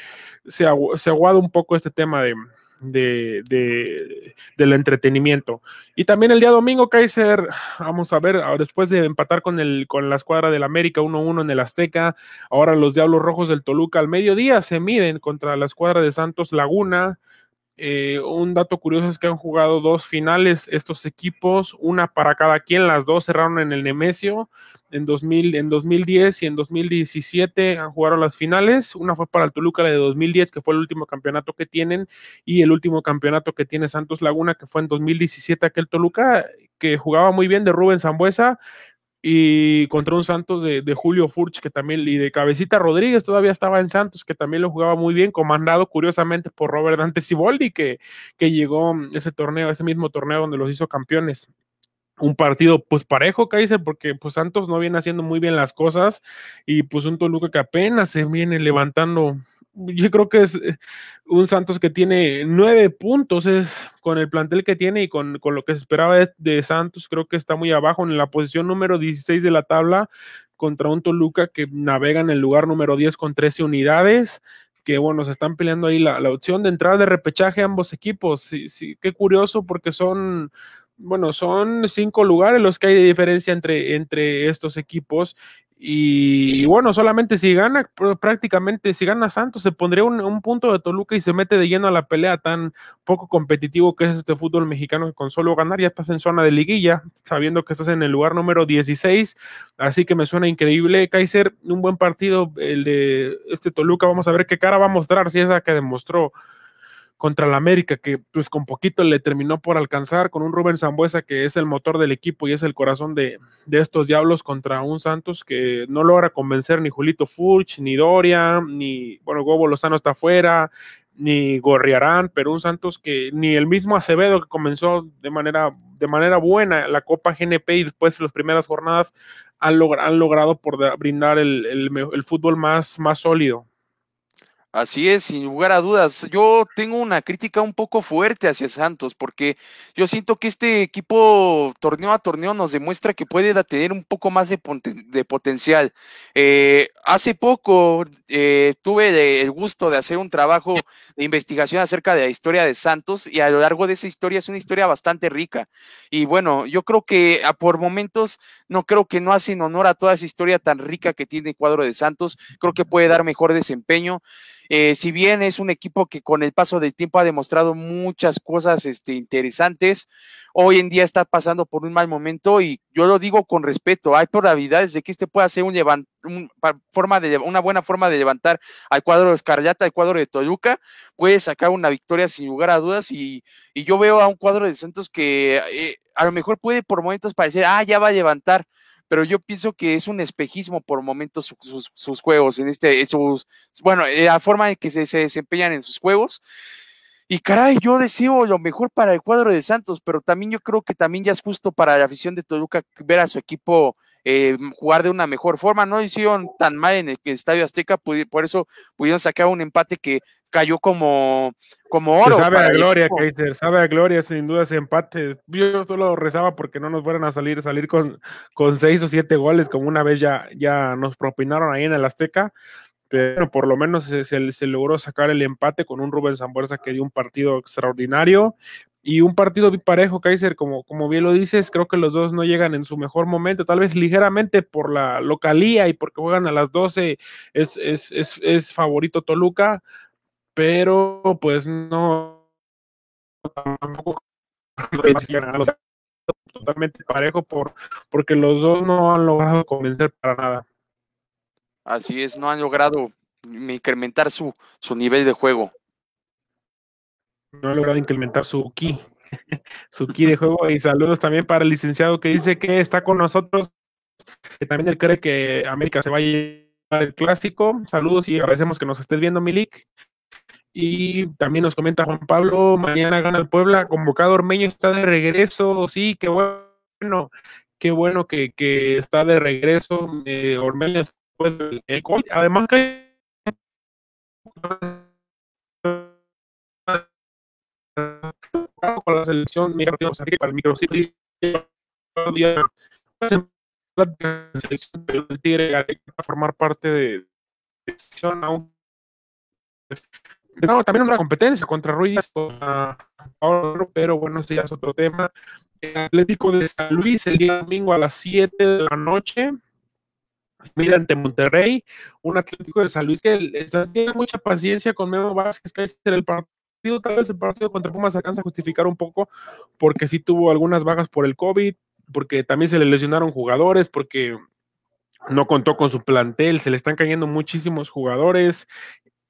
se, aguada un poco este tema de, de, del entretenimiento. Y también el día domingo, Kaiser, vamos a ver, después de empatar con, el, con la escuadra del América 1-1 en el Azteca, ahora los Diablos Rojos del Toluca al mediodía se miden contra la escuadra de Santos Laguna. Eh, un dato curioso es que han jugado dos finales estos equipos, una para cada quien, las dos cerraron en el Nemesio en, 2000, en 2010 y en 2017 han jugado las finales, una fue para el Toluca la de 2010 que fue el último campeonato que tienen y el último campeonato que tiene Santos Laguna que fue en 2017 aquel Toluca que jugaba muy bien de Rubén Zambuesa y contra un Santos de, Julio Furch, que también, y de Cabecita Rodríguez, todavía estaba en Santos, que también lo jugaba muy bien, comandado curiosamente por Robert Dante Siboldi, que, que llegó ese torneo, ese mismo torneo donde los hizo campeones. Un partido pues parejo, Kaiser, porque pues Santos no viene haciendo muy bien las cosas y pues un Toluca que apenas se viene levantando yo creo que es eh, un Santos que tiene nueve puntos, es con el plantel que tiene y con, lo que se esperaba de, Santos, creo que está muy abajo en la posición número 16 de la tabla contra un Toluca que navega en el lugar número 10 con 13 unidades, que bueno, se están peleando ahí la, opción de entrada de repechaje ambos equipos. Sí, sí, qué curioso porque son, bueno, son cinco lugares los que hay de diferencia entre, entre estos equipos y, bueno, solamente si gana, prácticamente si gana Santos, se pondría un, punto de Toluca y se mete de lleno a la pelea tan poco competitivo que es este fútbol mexicano, que con solo ganar ya estás en zona de liguilla, sabiendo que estás en el lugar número 16. Así que me suena increíble. Kaiser, un buen partido el de este Toluca. Vamos a ver qué cara va a mostrar, si esa que demostró contra la América, que pues con poquito le terminó por alcanzar, con un Rubén Zambuesa que es el motor del equipo y es el corazón de, de estos diablos contra un Santos que no logra convencer ni Julito Furch, ni Doria, ni, bueno, Gobo Lozano está afuera, ni Gorriarán, pero un Santos que ni el mismo Acevedo que comenzó de manera, de manera buena la Copa GNP y después de las primeras jornadas han, han logrado por brindar el, el, el, fútbol más, más sólido. Así es, sin lugar a dudas. Yo tengo una crítica un poco fuerte hacia Santos porque yo siento que este equipo torneo a torneo nos demuestra que puede tener un poco más de, potencial. Eh, hace poco eh, tuve el gusto de hacer un trabajo de investigación acerca de la historia de Santos y a lo largo de esa historia es una historia bastante rica. Y bueno, yo creo que a por momentos no creo que no hacen honor a toda esa historia tan rica que tiene el cuadro de Santos. Creo que puede dar mejor desempeño. Eh, si bien es un equipo que con el paso del tiempo ha demostrado muchas cosas este, interesantes, hoy en día está pasando por un mal momento y yo lo digo con respeto. Hay probabilidades de que este pueda ser un, forma de, una buena forma de levantar al cuadro de Escarlata, al cuadro de Toluca. Puede sacar una victoria sin lugar a dudas y, y yo veo a un cuadro de Santos que eh, a lo mejor puede por momentos parecer, ah, ya va a levantar pero yo pienso que es un espejismo por momentos sus, juegos, en este, sus, bueno, eh, la forma en que se, se, desempeñan en sus juegos. Y caray, yo deseo lo mejor para el cuadro de Santos, pero también yo creo que también ya es justo para la afición de Toluca ver a su equipo eh, jugar de una mejor forma. No hicieron tan mal en el Estadio Azteca, por eso pudieron sacar un empate que cayó como, como oro. sabe a gloria, Kaiser, sabe a gloria sin duda ese empate. Yo solo rezaba porque no nos fueran a salir, salir con, con seis o siete goles, como una vez ya, ya nos propinaron ahí en el Azteca pero por lo menos se, se, logró sacar el empate con un Rubén Zambuesa que dio un partido extraordinario y un partido biparejo, Kaiser, como, como bien lo dices, creo que los dos no llegan en su mejor momento, tal vez ligeramente por la localía y porque juegan a las 12 es, es, es, es favorito Toluca, pero pues no tampoco totalmente parejo por, porque los dos no han logrado convencer para nada. Así es, no han logrado incrementar su, su nivel de juego. No han logrado incrementar su ki, su ki de juego. Y saludos también para el licenciado que dice que está con nosotros, que también él cree que América se va a llevar el clásico. Saludos y agradecemos que nos estés viendo, Milik. Y también nos comenta Juan Pablo, mañana gana el Puebla, convocado Ormeño está de regreso, sí, qué bueno, qué bueno que, que está de regreso eh, Ormeño pues, el COVID, además que con la selección para el microciclo el Tigre a formar parte de selección no, también una competencia contra Ruiz, pero bueno, ese ya es otro tema. El Atlético de San Luis el día domingo a las 7 de la noche mira ante Monterrey, un Atlético de San Luis que tiene mucha paciencia con Memo Vázquez, que es el partido, tal vez el partido contra Pumas alcanza a justificar un poco, porque sí tuvo algunas bajas por el COVID, porque también se le lesionaron jugadores, porque no contó con su plantel, se le están cayendo muchísimos jugadores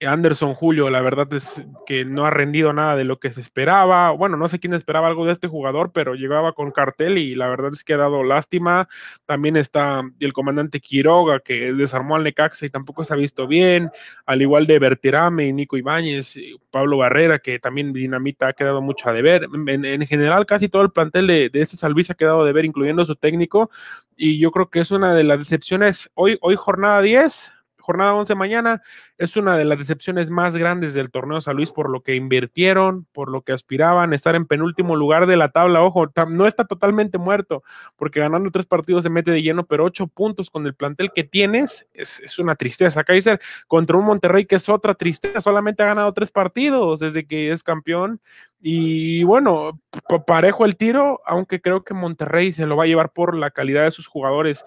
Anderson Julio, la verdad es que no ha rendido nada de lo que se esperaba. Bueno, no sé quién esperaba algo de este jugador, pero llegaba con cartel y la verdad es que ha dado lástima. También está el comandante Quiroga, que desarmó al Necaxa y tampoco se ha visto bien, al igual de Bertirame, Nico Ibáñez, Pablo Barrera, que también Dinamita ha quedado mucho a deber. En, en general, casi todo el plantel de, de este Salvis ha quedado a deber, incluyendo su técnico, y yo creo que es una de las decepciones. Hoy, hoy jornada 10, jornada 11 mañana, es una de las decepciones más grandes del torneo San Luis por lo que invirtieron, por lo que aspiraban, estar en penúltimo lugar de la tabla. Ojo, no está totalmente muerto, porque ganando tres partidos se mete de lleno, pero ocho puntos con el plantel que tienes es, una tristeza. Kaiser contra un Monterrey que es otra tristeza, solamente ha ganado tres partidos desde que es campeón. Y bueno, parejo el tiro, aunque creo que Monterrey se lo va a llevar por la calidad de sus jugadores.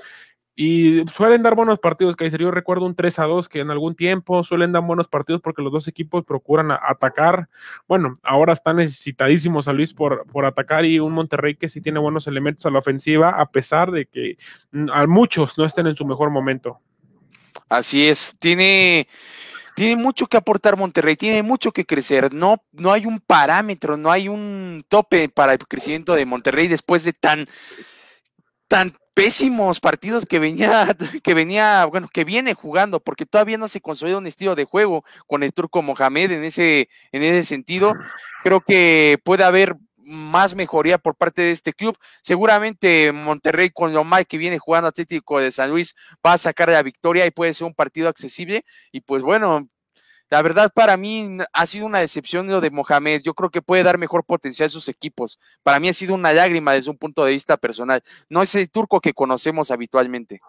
Y suelen dar buenos partidos, Kaiser. Yo recuerdo un 3 a 2 que en algún tiempo suelen dar buenos partidos porque los dos equipos procuran atacar. Bueno, ahora está necesitadísimo San Luis por, por atacar y un Monterrey que sí tiene buenos elementos a la ofensiva, a pesar de que mm, a muchos no estén en su mejor momento. Así es, tiene tiene mucho que aportar Monterrey, tiene mucho que crecer. No, no hay un parámetro, no hay un tope para el crecimiento de Monterrey después de tan, tan pésimos partidos que venía, que venía, bueno, que viene jugando, porque todavía no se consolida un estilo de juego con el turco Mohamed en ese, en ese sentido. Creo que puede haber más mejoría por parte de este club. Seguramente Monterrey, con lo mal que viene jugando Atlético de San Luis, va a sacar la victoria y puede ser un partido accesible. Y pues bueno, la verdad para mí ha sido una decepción lo de Mohamed. Yo creo que puede dar mejor potencial a sus equipos. Para mí ha sido una lágrima desde un punto de vista personal. No es el turco que conocemos habitualmente.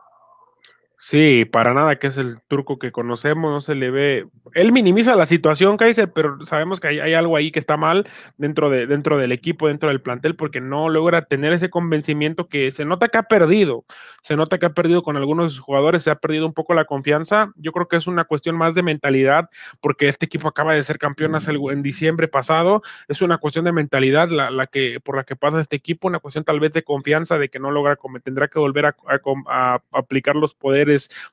Sí, para nada que es el turco que conocemos, no se le ve. Él minimiza la situación, Kaiser, pero sabemos que hay, algo ahí que está mal dentro, de, dentro del equipo, dentro del plantel, porque no logra tener ese convencimiento que se nota que ha perdido. Se nota que ha perdido con algunos jugadores, se ha perdido un poco la confianza. Yo creo que es una cuestión más de mentalidad, porque este equipo acaba de ser campeón en diciembre pasado. Es una cuestión de mentalidad la, la, que, por la que pasa este equipo, una cuestión tal vez de confianza, de que no logra, tendrá que volver a, a aplicar los poderes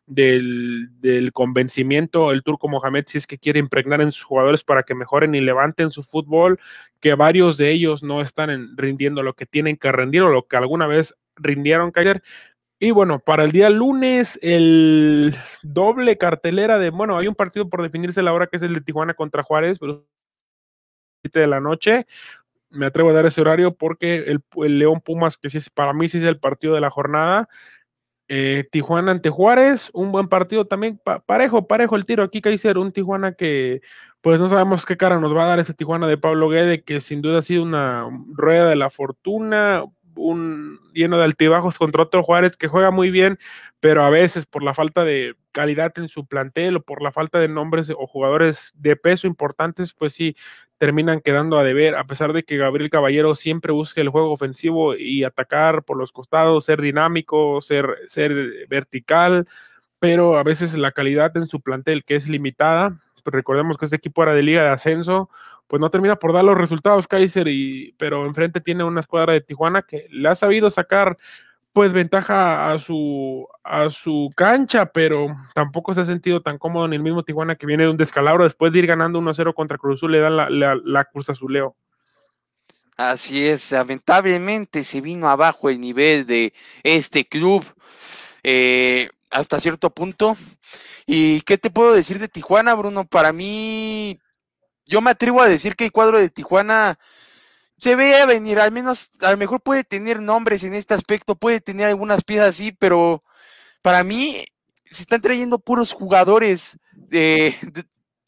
del, convencimiento, el turco Mohamed, si es que quiere impregnar en sus jugadores para que mejoren y levanten su fútbol, que varios de ellos no están rindiendo lo que tienen que rendir o lo que alguna vez rindieron, Kaiser. Y bueno, para el día lunes, el doble cartelera de, bueno, hay un partido por definirse la hora que es el de Tijuana contra Juárez, pero de la noche. Me atrevo a dar ese horario porque el, el León Pumas, que sí es, para mí sí es el partido de la jornada, eh, Tijuana ante Juárez, un buen partido también, parejo, parejo el tiro. Aquí, Kaiser, un Tijuana que pues no sabemos qué cara nos va a dar este Tijuana de Pablo Guede, que sin duda ha sido una rueda de la fortuna, un lleno de altibajos contra otro Juárez que juega muy bien, pero a veces por la falta de calidad en su plantel o por la falta de nombres o jugadores de peso importantes, pues sí, terminan quedando a deber, a pesar de que Gabriel Caballero siempre busca el juego ofensivo y atacar por los costados, ser dinámico, ser, ser vertical, pero a veces la calidad en su plantel, que es limitada, pues recordemos que este equipo era de liga de ascenso, pues no termina por dar los resultados Kaiser, y, pero enfrente tiene una escuadra de Tijuana que le ha sabido sacar pues ventaja a su, a su cancha, pero tampoco se ha sentido tan cómodo en el mismo Tijuana que viene de un descalabro después de ir ganando 1-0 contra Cruz Azul, le dan la, la, la Cruz Azuleo. Así es, lamentablemente se vino abajo el nivel de este club eh, hasta cierto punto. ¿Y qué te puedo decir de Tijuana, Bruno? Para mí, yo me atrevo a decir que el cuadro de Tijuana se ve a venir, al menos, a lo mejor puede tener nombres en este aspecto, puede tener algunas piezas así, pero para mí se están trayendo puros jugadores, de,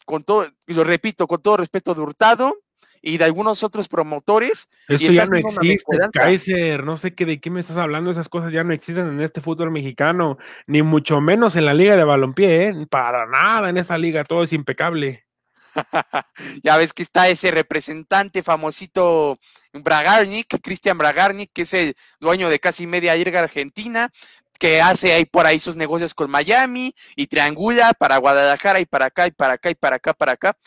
con todo, y lo repito, con todo respeto de Hurtado y de algunos otros promotores. Eso ya no existe, Kaiser, no sé qué, de qué me estás hablando, esas cosas ya no existen en este fútbol mexicano, ni mucho menos en la liga de balompié, ¿eh? para nada en esa liga, todo es impecable. ya ves que está ese representante famosito Bragarnik, Cristian Bragarnik, que es el dueño de casi media liga argentina, que hace ahí por ahí sus negocios con Miami y triangula para Guadalajara y para acá y para acá y para acá, para acá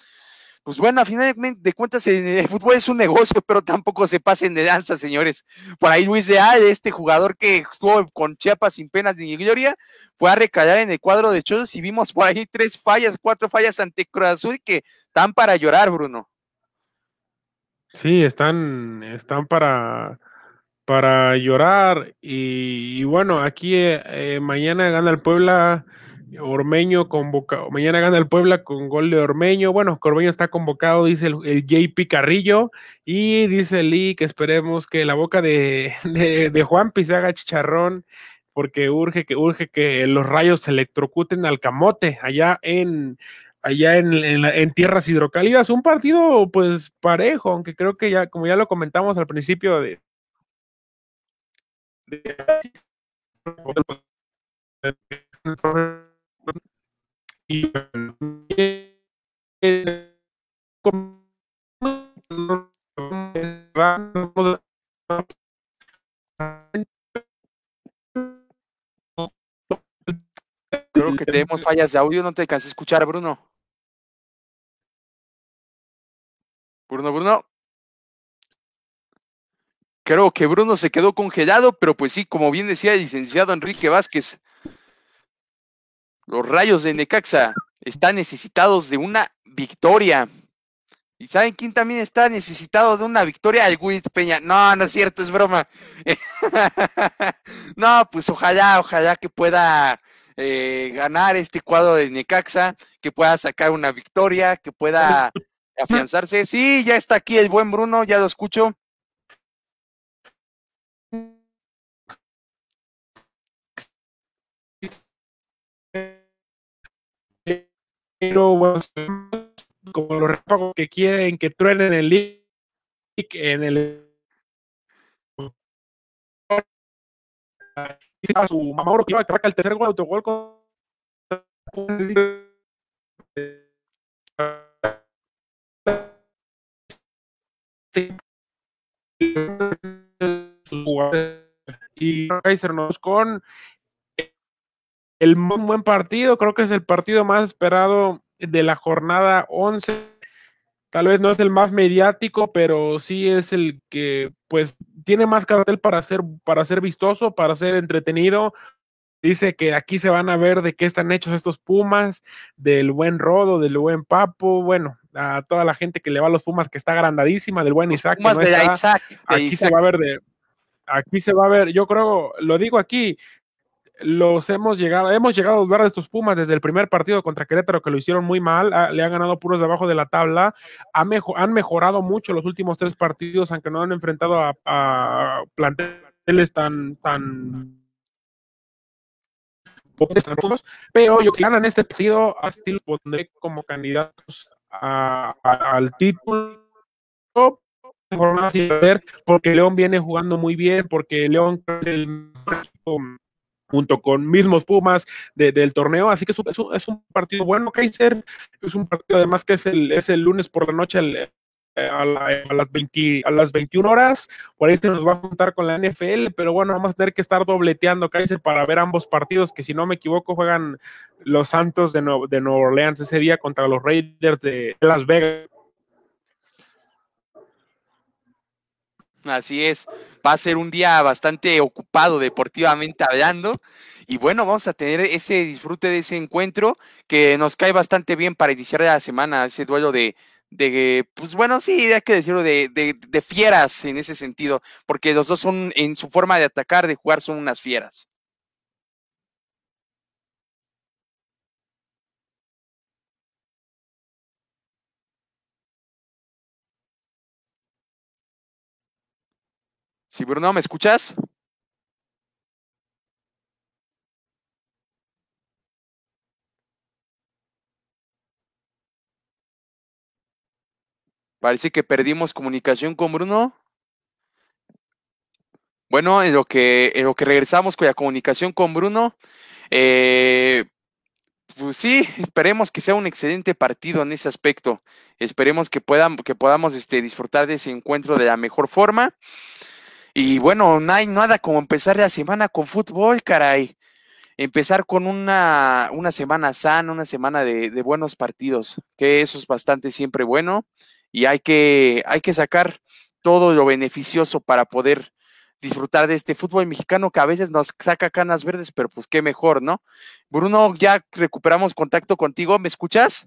pues bueno, a final de cuentas el, fútbol es un negocio, pero tampoco se pasen de danza, señores. Por ahí Luis de Ale, este jugador que estuvo con Chiapas sin penas ni gloria, fue a recallar en el cuadro de Cholos y vimos por ahí tres fallas, cuatro fallas ante Cruz Azul que están para llorar, Bruno. Sí, están, están para, para llorar. Y, bueno, aquí eh, mañana gana el Puebla Ormeño convocado, mañana gana el Puebla con gol de Ormeño, bueno, Corbeño está convocado, dice el, JP Carrillo, y dice Lee que esperemos que la boca de, de, Juan se haga chicharrón, porque urge que, urge que los rayos se electrocuten al camote allá en allá en, en, tierras hidrocálidas, un partido pues parejo, aunque creo que ya, como ya lo comentamos al principio de Creo que tenemos fallas de audio, no te alcancé a escuchar, Bruno. Bruno, Bruno. Creo que Bruno se quedó congelado, pero pues sí, como bien decía el licenciado Enrique Vázquez, los rayos de Necaxa están necesitados de una victoria. ¿Y saben quién también está necesitado de una victoria? El Witt Peña. No, no es cierto, es broma. no, pues ojalá, ojalá que pueda eh, ganar este cuadro de Necaxa, que pueda sacar una victoria, que pueda afianzarse. Sí, ya está aquí el buen Bruno, ya lo escucho. Pero bueno, como los repagos que quieren que truenen el league en el a su mamá que iba a el tercer gol autogol con y Kaiser con el muy buen partido, creo que es el partido más esperado de la jornada 11. Tal vez no es el más mediático, pero sí es el que pues tiene más cartel para ser para ser vistoso, para ser entretenido. Dice que aquí se van a ver de qué están hechos estos Pumas, del buen Rodo, del buen Papo, bueno, a toda la gente que le va a los Pumas que está agrandadísima, del buen Isaac. aquí se va a ver de aquí se va a ver, yo creo, lo digo aquí, los hemos llegado, hemos llegado a dudar de estos Pumas desde el primer partido contra Querétaro, que lo hicieron muy mal, ah, le han ganado puros debajo de la tabla, han mejorado mucho los últimos tres partidos, aunque no han enfrentado a, planteles tan, tan pero yo si ganan este partido, así los pondré como candidatos al título porque León viene jugando muy bien, porque León es el mejor equipo junto con mismos Pumas del torneo, así que es un, es un, partido bueno, Kaiser, es un partido además que es el, es el lunes por la noche eh, a, las 20, a las 21 horas, por ahí se nos va a juntar con la NFL, pero bueno, vamos a tener que estar dobleteando Kaiser para ver ambos partidos, que si no me equivoco juegan los Santos de, de Nueva Orleans ese día contra los Raiders de Las Vegas. Así es, va a ser un día bastante ocupado deportivamente hablando y bueno, vamos a tener ese disfrute de ese encuentro que nos cae bastante bien para iniciar la semana, ese duelo de, de pues bueno, sí, hay que decirlo, de, de, de fieras en ese sentido, porque los dos son en su forma de atacar, de jugar, son unas fieras. Sí, Bruno, ¿me escuchas? Parece que perdimos comunicación con Bruno. Bueno, en lo que, en lo que regresamos con la comunicación con Bruno, eh, pues sí, esperemos que sea un excelente partido en ese aspecto. Esperemos que, puedan, que podamos este, disfrutar de ese encuentro de la mejor forma. Y bueno, no hay nada como empezar la semana con fútbol, caray. Empezar con una, una semana sana, una semana de, de, buenos partidos, que eso es bastante siempre bueno. Y hay que, hay que sacar todo lo beneficioso para poder disfrutar de este fútbol mexicano que a veces nos saca canas verdes, pero pues qué mejor, ¿no? Bruno, ya recuperamos contacto contigo, ¿me escuchas?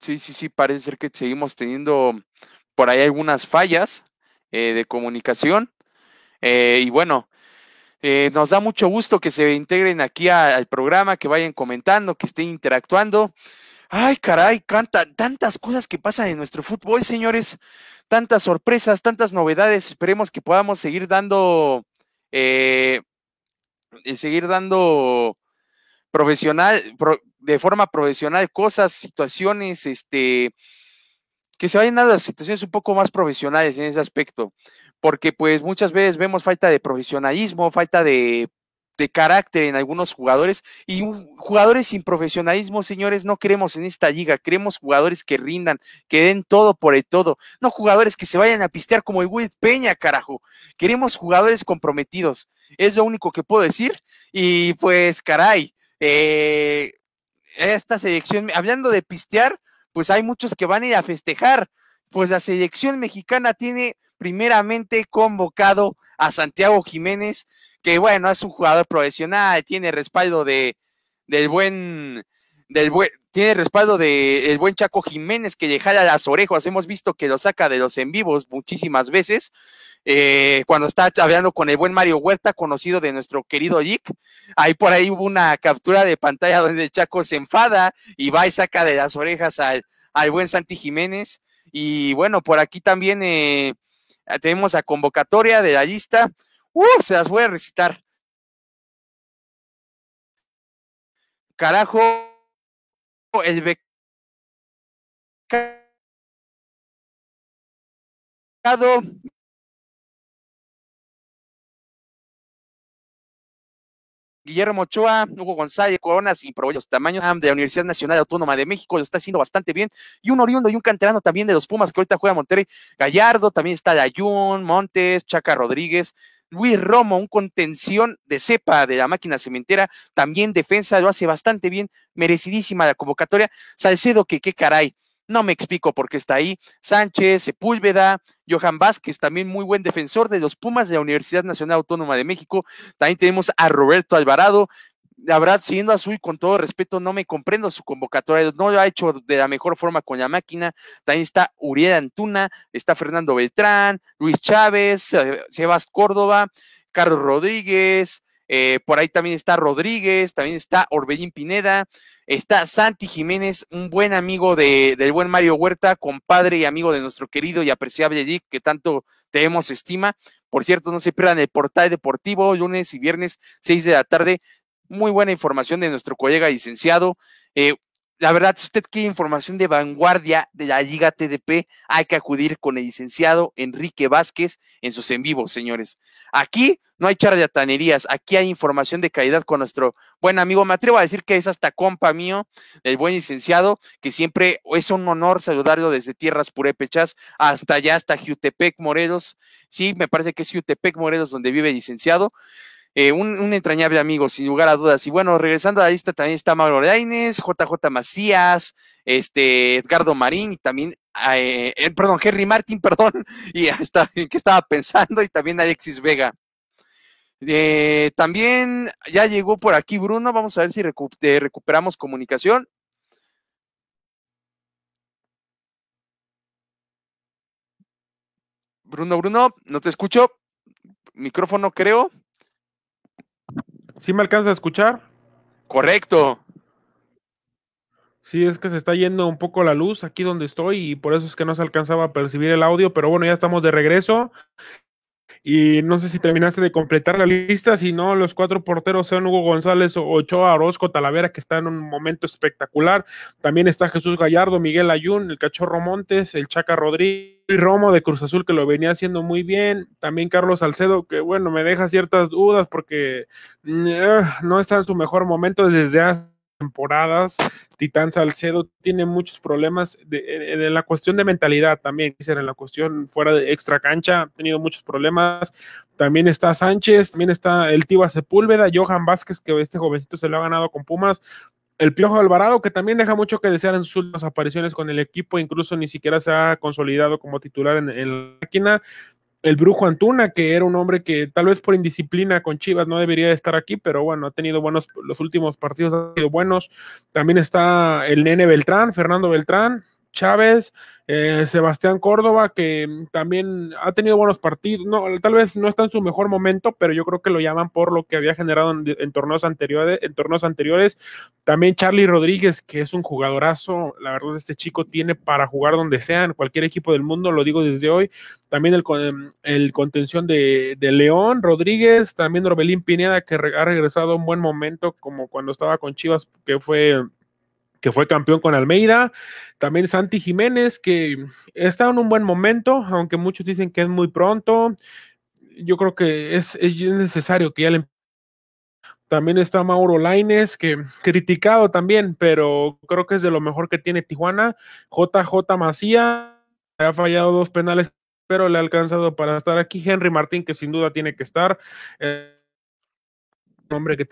Sí, sí, sí, parece ser que seguimos teniendo por ahí algunas fallas eh, de comunicación. Eh, y bueno, eh, nos da mucho gusto que se integren aquí al programa, que vayan comentando, que estén interactuando. Ay, caray, canta, tantas cosas que pasan en nuestro fútbol, señores, tantas sorpresas, tantas novedades. Esperemos que podamos seguir dando, seguir dando profesional, de forma profesional cosas, situaciones, este, que se vayan dando las situaciones un poco más profesionales en ese aspecto, porque pues muchas veces vemos falta de profesionalismo, falta de, de carácter en algunos jugadores. Y jugadores sin profesionalismo, señores, no queremos en esta liga, queremos jugadores que rindan, que den todo por el todo, no jugadores que se vayan a pistear como el Will Peña, carajo, queremos jugadores comprometidos, es lo único que puedo decir. Y pues caray, eh, esta selección, hablando de pistear, pues hay muchos que van a ir a festejar. Pues la selección mexicana tiene primeramente convocado a Santiago Jiménez, que bueno, es un jugador profesional, tiene respaldo de, del buen tiene respaldo del buen Chaco Jiménez que le jala las orejas. Hemos visto que lo saca de los en vivos muchísimas veces. Eh, cuando está hablando con el buen Mario Huerta, conocido de nuestro querido Lick. Ahí por ahí hubo una captura de pantalla donde el Chaco se enfada y va y saca de las orejas al, al buen Santi Jiménez. Y bueno, por aquí también eh, tenemos a convocatoria de la lista. Uh, se las voy a recitar. Carajo, el becado Guillermo Ochoa, Hugo González, Coronas y Probollos Tamaños de la Universidad Nacional Autónoma de México, lo está haciendo bastante bien. Y un oriundo y un canterano también de los Pumas que ahorita juega Monterrey. Gallardo, también está Dayun, Montes, Chaca Rodríguez, Luis Romo, un contención de cepa de la máquina cementera, también defensa, lo hace bastante bien, merecidísima la convocatoria. Salcedo, que qué caray, no me explico por qué está ahí. Sánchez, Sepúlveda, Johan Vázquez, también muy buen defensor de los Pumas de la Universidad Nacional Autónoma de México. También tenemos a Roberto Alvarado. La verdad, siguiendo a Azul, con todo respeto, no me comprendo su convocatoria, no lo ha hecho de la mejor forma con la máquina. También está Uriel Antuna, está Fernando Beltrán, Luis Chávez, eh, Sebas Córdoba, Carlos Rodríguez, eh, por ahí también está Rodríguez, también está Orbelín Pineda, está Santi Jiménez, un buen amigo de, del buen Mario Huerta, compadre y amigo de nuestro querido y apreciable Lick, que tanto tenemos estima. Por cierto, no se pierdan el portal deportivo, lunes y viernes, seis de la tarde. Muy buena información de nuestro colega licenciado. Eh, la verdad, si usted quiere información de vanguardia de la Liga TDP, hay que acudir con el licenciado Enrique Vázquez en sus en vivos, señores. Aquí no hay charlatanerías, aquí hay información de calidad con nuestro buen amigo. Me atrevo a decir que es hasta compa mío, el buen licenciado, que siempre es un honor saludarlo desde tierras purépechas hasta allá, hasta Jutepec, Morelos. Sí, me parece que es Jutepec, Morelos, donde vive el licenciado. Eh, un, entrañable amigo, sin lugar a dudas. Y bueno, regresando a la lista, también está Mauro Laines, JJ Macías, este, Edgardo Marín y también, eh, eh, perdón, Henry Martin, perdón, y hasta que estaba pensando, y también Alexis Vega. también ya llegó por aquí Bruno, vamos a ver si recuperamos comunicación. Bruno, Bruno, no te escucho. Micrófono, creo. ¿Sí me alcanza a escuchar? Correcto. Sí, es que se está yendo un poco la luz aquí donde estoy y por eso es que no se alcanzaba a percibir el audio, pero bueno, ya estamos de regreso. Y no sé si terminaste de completar la lista, si no, los cuatro porteros son Hugo González, Ochoa, Orozco, Talavera, que está en un momento espectacular. También está Jesús Gallardo, Miguel Ayun, el Cachorro Montes, el Chaca Rodríguez, Romo de Cruz Azul, que lo venía haciendo muy bien. También Carlos Salcedo, que bueno, me deja ciertas dudas porque mm, eh, no está en su mejor momento desde hace temporadas. Titán Salcedo tiene muchos problemas de, la cuestión de mentalidad también, en la cuestión fuera de extra cancha, ha tenido muchos problemas. También está Sánchez, también está el Tiva Sepúlveda, Johan Vázquez, que este jovencito se lo ha ganado con Pumas. El Piojo Alvarado, que también deja mucho que desear en sus últimas apariciones con el equipo, incluso ni siquiera se ha consolidado como titular en, en la máquina el Brujo Antuna, que era un hombre que tal vez por indisciplina con Chivas no debería de estar aquí, pero bueno, ha tenido buenos, los últimos partidos han sido buenos. También está el nene Beltrán, Fernando Beltrán, Chávez, eh, Sebastián Córdoba, que también ha tenido buenos partidos, no, tal vez no está en su mejor momento, pero yo creo que lo llaman por lo que había generado en, torneos anteriores, en torneos anteriores. También Charlie Rodríguez, que es un jugadorazo, la verdad este chico tiene para jugar donde sea, en cualquier equipo del mundo, lo digo desde hoy. También el, contención de, de León Rodríguez, también Orbelín Pineda, que ha regresado a un buen momento, como cuando estaba con Chivas, que fue que fue campeón con Almeida. También Santi Jiménez, que está en un buen momento, aunque muchos dicen que es muy pronto. Yo creo que es, necesario que ya le... También está Mauro Laines, que criticado también, pero creo que es de lo mejor que tiene Tijuana. JJ Macía, ha fallado dos penales, pero le ha alcanzado para estar aquí. Henry Martín, que sin duda tiene que estar. Eh, hombre que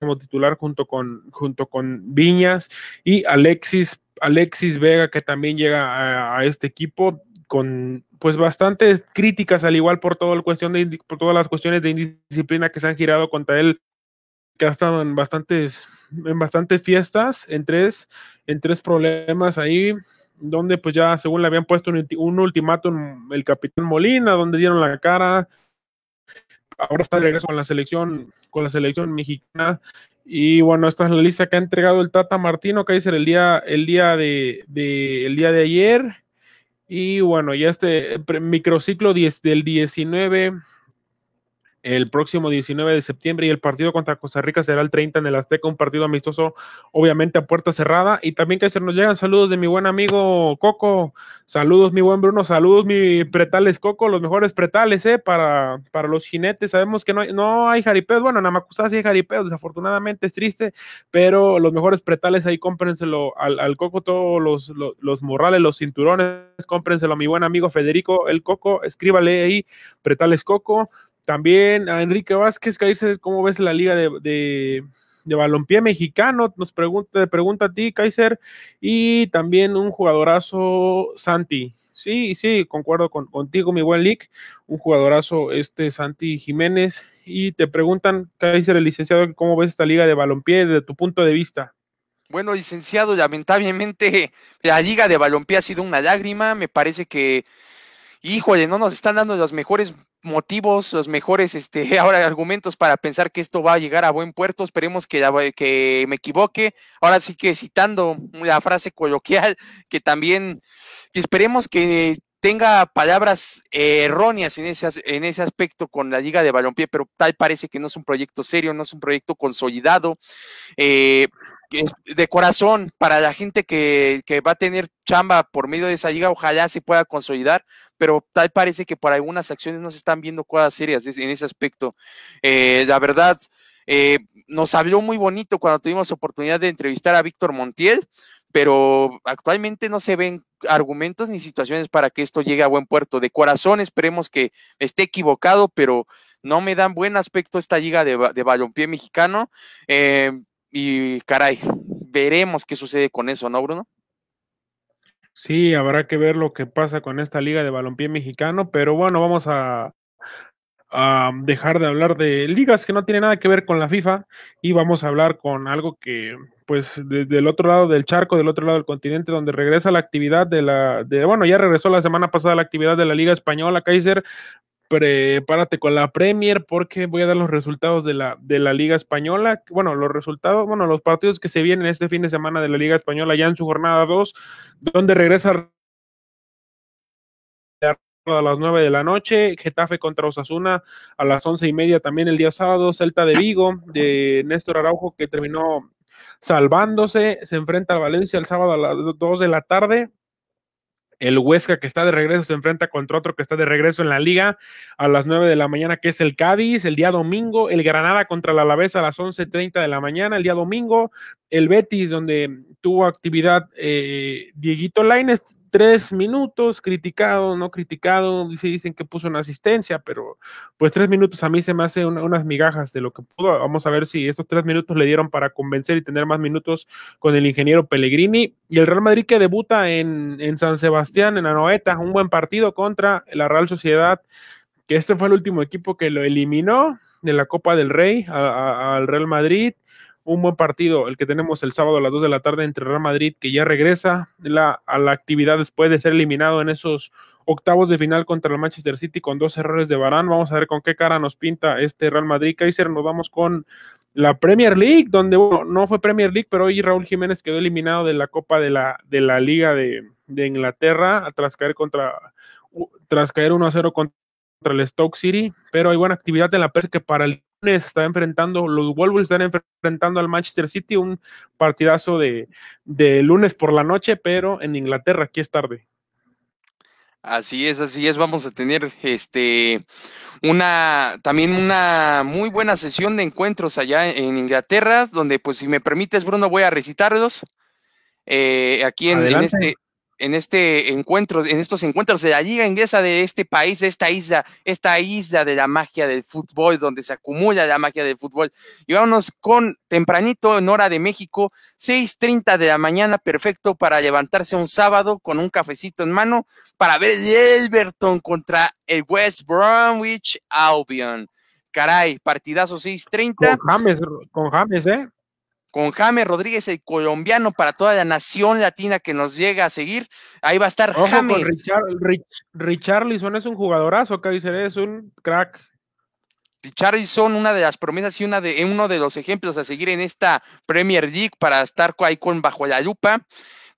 como titular junto con, junto con Viñas y Alexis, Alexis Vega, que también llega a, este equipo. con pues bastantes críticas al igual por todo el cuestión de por todas las cuestiones de indisciplina que se han girado contra él que ha estado en bastantes en bastantes fiestas en tres en tres problemas ahí donde pues ya según le habían puesto un, un ultimátum el capitán Molina donde dieron la cara ahora está de regreso con la selección con la selección mexicana y bueno, esta es la lista que ha entregado el Tata Martino, dice el día, el día de, el día de ayer. Y bueno, ya este microciclo del 19 el próximo 19 de septiembre y el partido contra Costa Rica será el 30 en el Azteca, un partido amistoso obviamente a puerta cerrada. Y también que se nos llegan saludos de mi buen amigo Coco, saludos mi buen Bruno, saludos mi pretales Coco, los mejores pretales eh, para, para los jinetes, sabemos que no hay, no hay jaripeos, bueno, en Amacusá sí hay jaripeos, desafortunadamente es triste, pero los mejores pretales ahí cómprenselo al, al Coco, todos los, los, los, morrales, los cinturones, cómprenselo a mi buen amigo Federico, el Coco, escríbale ahí, pretales Coco, también a Enrique Vázquez, que dice cómo ves la liga de, de, balompié mexicano, nos pregunta, pregunta a ti, Kaiser, y también un jugadorazo Santi. Sí, sí, concuerdo con, contigo, mi buen Lick, un jugadorazo este Santi Jiménez, y te preguntan, Kaiser, el licenciado, cómo ves esta liga de balompié desde tu punto de vista. Bueno, licenciado, lamentablemente la liga de balompié ha sido una lágrima, me parece que híjole, no nos están dando los mejores motivos, los mejores este, ahora argumentos para pensar que esto va a llegar a buen puerto. Esperemos que, que me equivoque. Ahora sí que citando la frase coloquial, que también que esperemos que tenga palabras erróneas en ese, en ese aspecto con la Liga de Balompié, pero tal parece que no es un proyecto serio, no es un proyecto consolidado. Eh, de corazón, para la gente que, que, va a tener chamba por medio de esa liga, ojalá se pueda consolidar, pero tal parece que por algunas acciones no se están viendo cosas serias en ese aspecto. Eh, la verdad, eh, nos habló muy bonito cuando tuvimos oportunidad de entrevistar a Víctor Montiel, pero actualmente no se ven argumentos ni situaciones para que esto llegue a buen puerto. De corazón esperemos que esté equivocado, pero no me dan buen aspecto esta liga de, de balompié mexicano. Eh, y caray, veremos qué sucede con eso, ¿no, Bruno? Sí, habrá que ver lo que pasa con esta liga de balompié mexicano, pero bueno, vamos a, dejar de hablar de ligas que no tienen nada que ver con la FIFA y vamos a hablar con algo que, pues, desde el otro lado del charco, del otro lado del continente, donde regresa la actividad de la, bueno, ya regresó la semana pasada la actividad de la Liga Española, Kaiser, prepárate con la Premier porque voy a dar los resultados de la, de la Liga Española. Bueno, los resultados, bueno, los partidos que se vienen este fin de semana de la Liga Española ya en su jornada 2, donde regresa a las 9 de la noche, Getafe contra Osasuna a las once y media también el día sábado, Celta de Vigo de Néstor Araujo que terminó salvándose, se enfrenta a Valencia el sábado a las 2 de la tarde, el Huesca que está de regreso se enfrenta contra otro que está de regreso en la liga a las 9 de la mañana, que es el Cádiz, el día domingo, el Granada contra la Alavés a las 11.30 de la mañana, el día domingo, el Betis, donde tuvo actividad eh, Dieguito Laines, tres minutos, criticado, no criticado, dice, dicen que puso una asistencia, pero pues tres minutos a mí se me hace unas migajas de lo que pudo. Vamos a ver si estos tres minutos le dieron para convencer y tener más minutos con el ingeniero Pellegrini. Y el Real Madrid que debuta en, en San Sebastián, en Anoeta, un buen partido contra la Real Sociedad, que este fue el último equipo que lo eliminó de la Copa del Rey al Real Madrid un buen partido el que tenemos el sábado a las 2 de la tarde entre Real Madrid, que ya regresa a la actividad después de ser eliminado en esos octavos de final contra el Manchester City con dos errores de Barán. Vamos a ver con qué cara nos pinta este Real Madrid. Kaiser, nos vamos con la Premier League, donde no fue Premier League, pero hoy Raúl Jiménez quedó eliminado de la Copa de la, de la Liga de, de Inglaterra tras caer contra tras caer 1 a 0 contra el Stoke City, pero hay buena actividad en la PES que para el está enfrentando, los Wolves están enfrentando al Manchester City, un partidazo de, de lunes por la noche, pero en Inglaterra, aquí es tarde. Así es, así es. Vamos a tener este una también una muy buena sesión de encuentros allá en Inglaterra, donde pues si me permites, Bruno, voy a recitarlos. Eh, aquí en, este en este encuentro, en estos encuentros de la liga inglesa de este país, de esta isla, esta isla de la magia del fútbol, donde se acumula la magia del fútbol. Y vámonos con tempranito en hora de México, 6:30 de la mañana, perfecto para levantarse un sábado con un cafecito en mano para ver el Everton contra el West Bromwich Albion. Caray, partidazo 6:30. Con James, con James, ¿eh? Con James Rodríguez, el colombiano, para toda la nación latina que nos llega a seguir. Ahí va a estar James. Richarlison es un jugadorazo, Kaiser, es un crack. Richarlison, una de las promesas y una de, uno de los ejemplos a seguir en esta Premier League para estar ahí con bajo la lupa.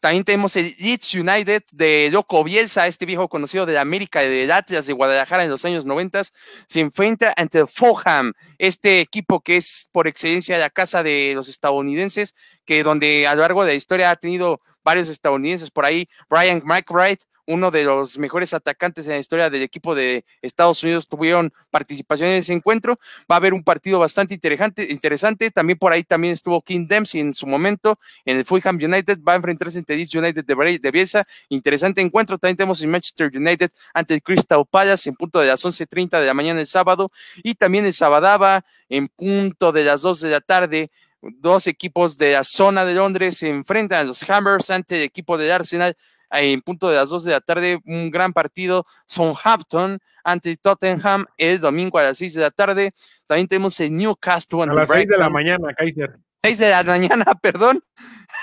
También tenemos el Leeds United de Loco Bielsa, este viejo conocido de América, de Atlas de Guadalajara en los años 90. Se enfrenta ante el Fulham, este equipo que es por excelencia la casa de los estadounidenses, que donde a lo largo de la historia ha tenido varios estadounidenses por ahí. Brian McBride, uno de los mejores atacantes en la historia del equipo de Estados Unidos, tuvieron participación en ese encuentro. Va a haber un partido bastante interesante. interesante. También por ahí también estuvo King Dempsey en su momento en el Fulham United. Va a enfrentarse ante Leeds United de, de Bielsa. Interesante encuentro. También tenemos en Manchester United ante el Crystal Palace en punto de las 11.30 de la mañana el sábado. Y también el Sabadaba en punto de las 2 de la tarde dos equipos de la zona de Londres se enfrentan a los Hammers ante el equipo del Arsenal en punto de las 2 de la tarde, un gran partido, Southampton ante Tottenham el domingo a las 6 de la tarde. También tenemos el Newcastle ante A las 6 de la mañana, Kaiser. 6 de la mañana, perdón.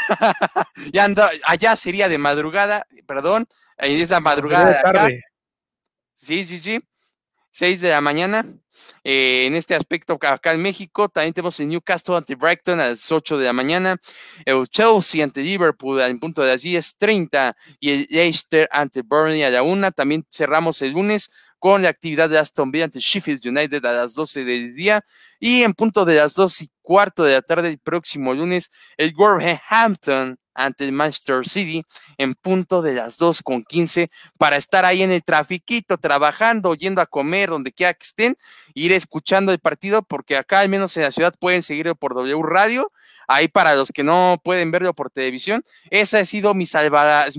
ya anda, allá sería de madrugada, perdón, en esa madrugada. De tarde. Sí, sí, sí. 6 de la mañana. Eh, en este aspecto, acá en México, también tenemos el Newcastle ante Brighton a las 8 de la mañana, el Chelsea ante Liverpool en punto de las 10.30 y el Leicester ante Burnley a la 1. También cerramos el lunes con la actividad de Aston Villa ante Sheffield United a las 12 del día y en punto de las 2 y cuarto de la tarde el próximo lunes, el Wolverhampton ante el Manchester City en punto de las 2 con 15 para estar ahí en el trafiquito, trabajando, yendo a comer, donde quiera que estén, ir escuchando el partido, porque acá al menos en la ciudad pueden seguirlo por W Radio, ahí para los que no pueden verlo por televisión. Ese ha sido mi,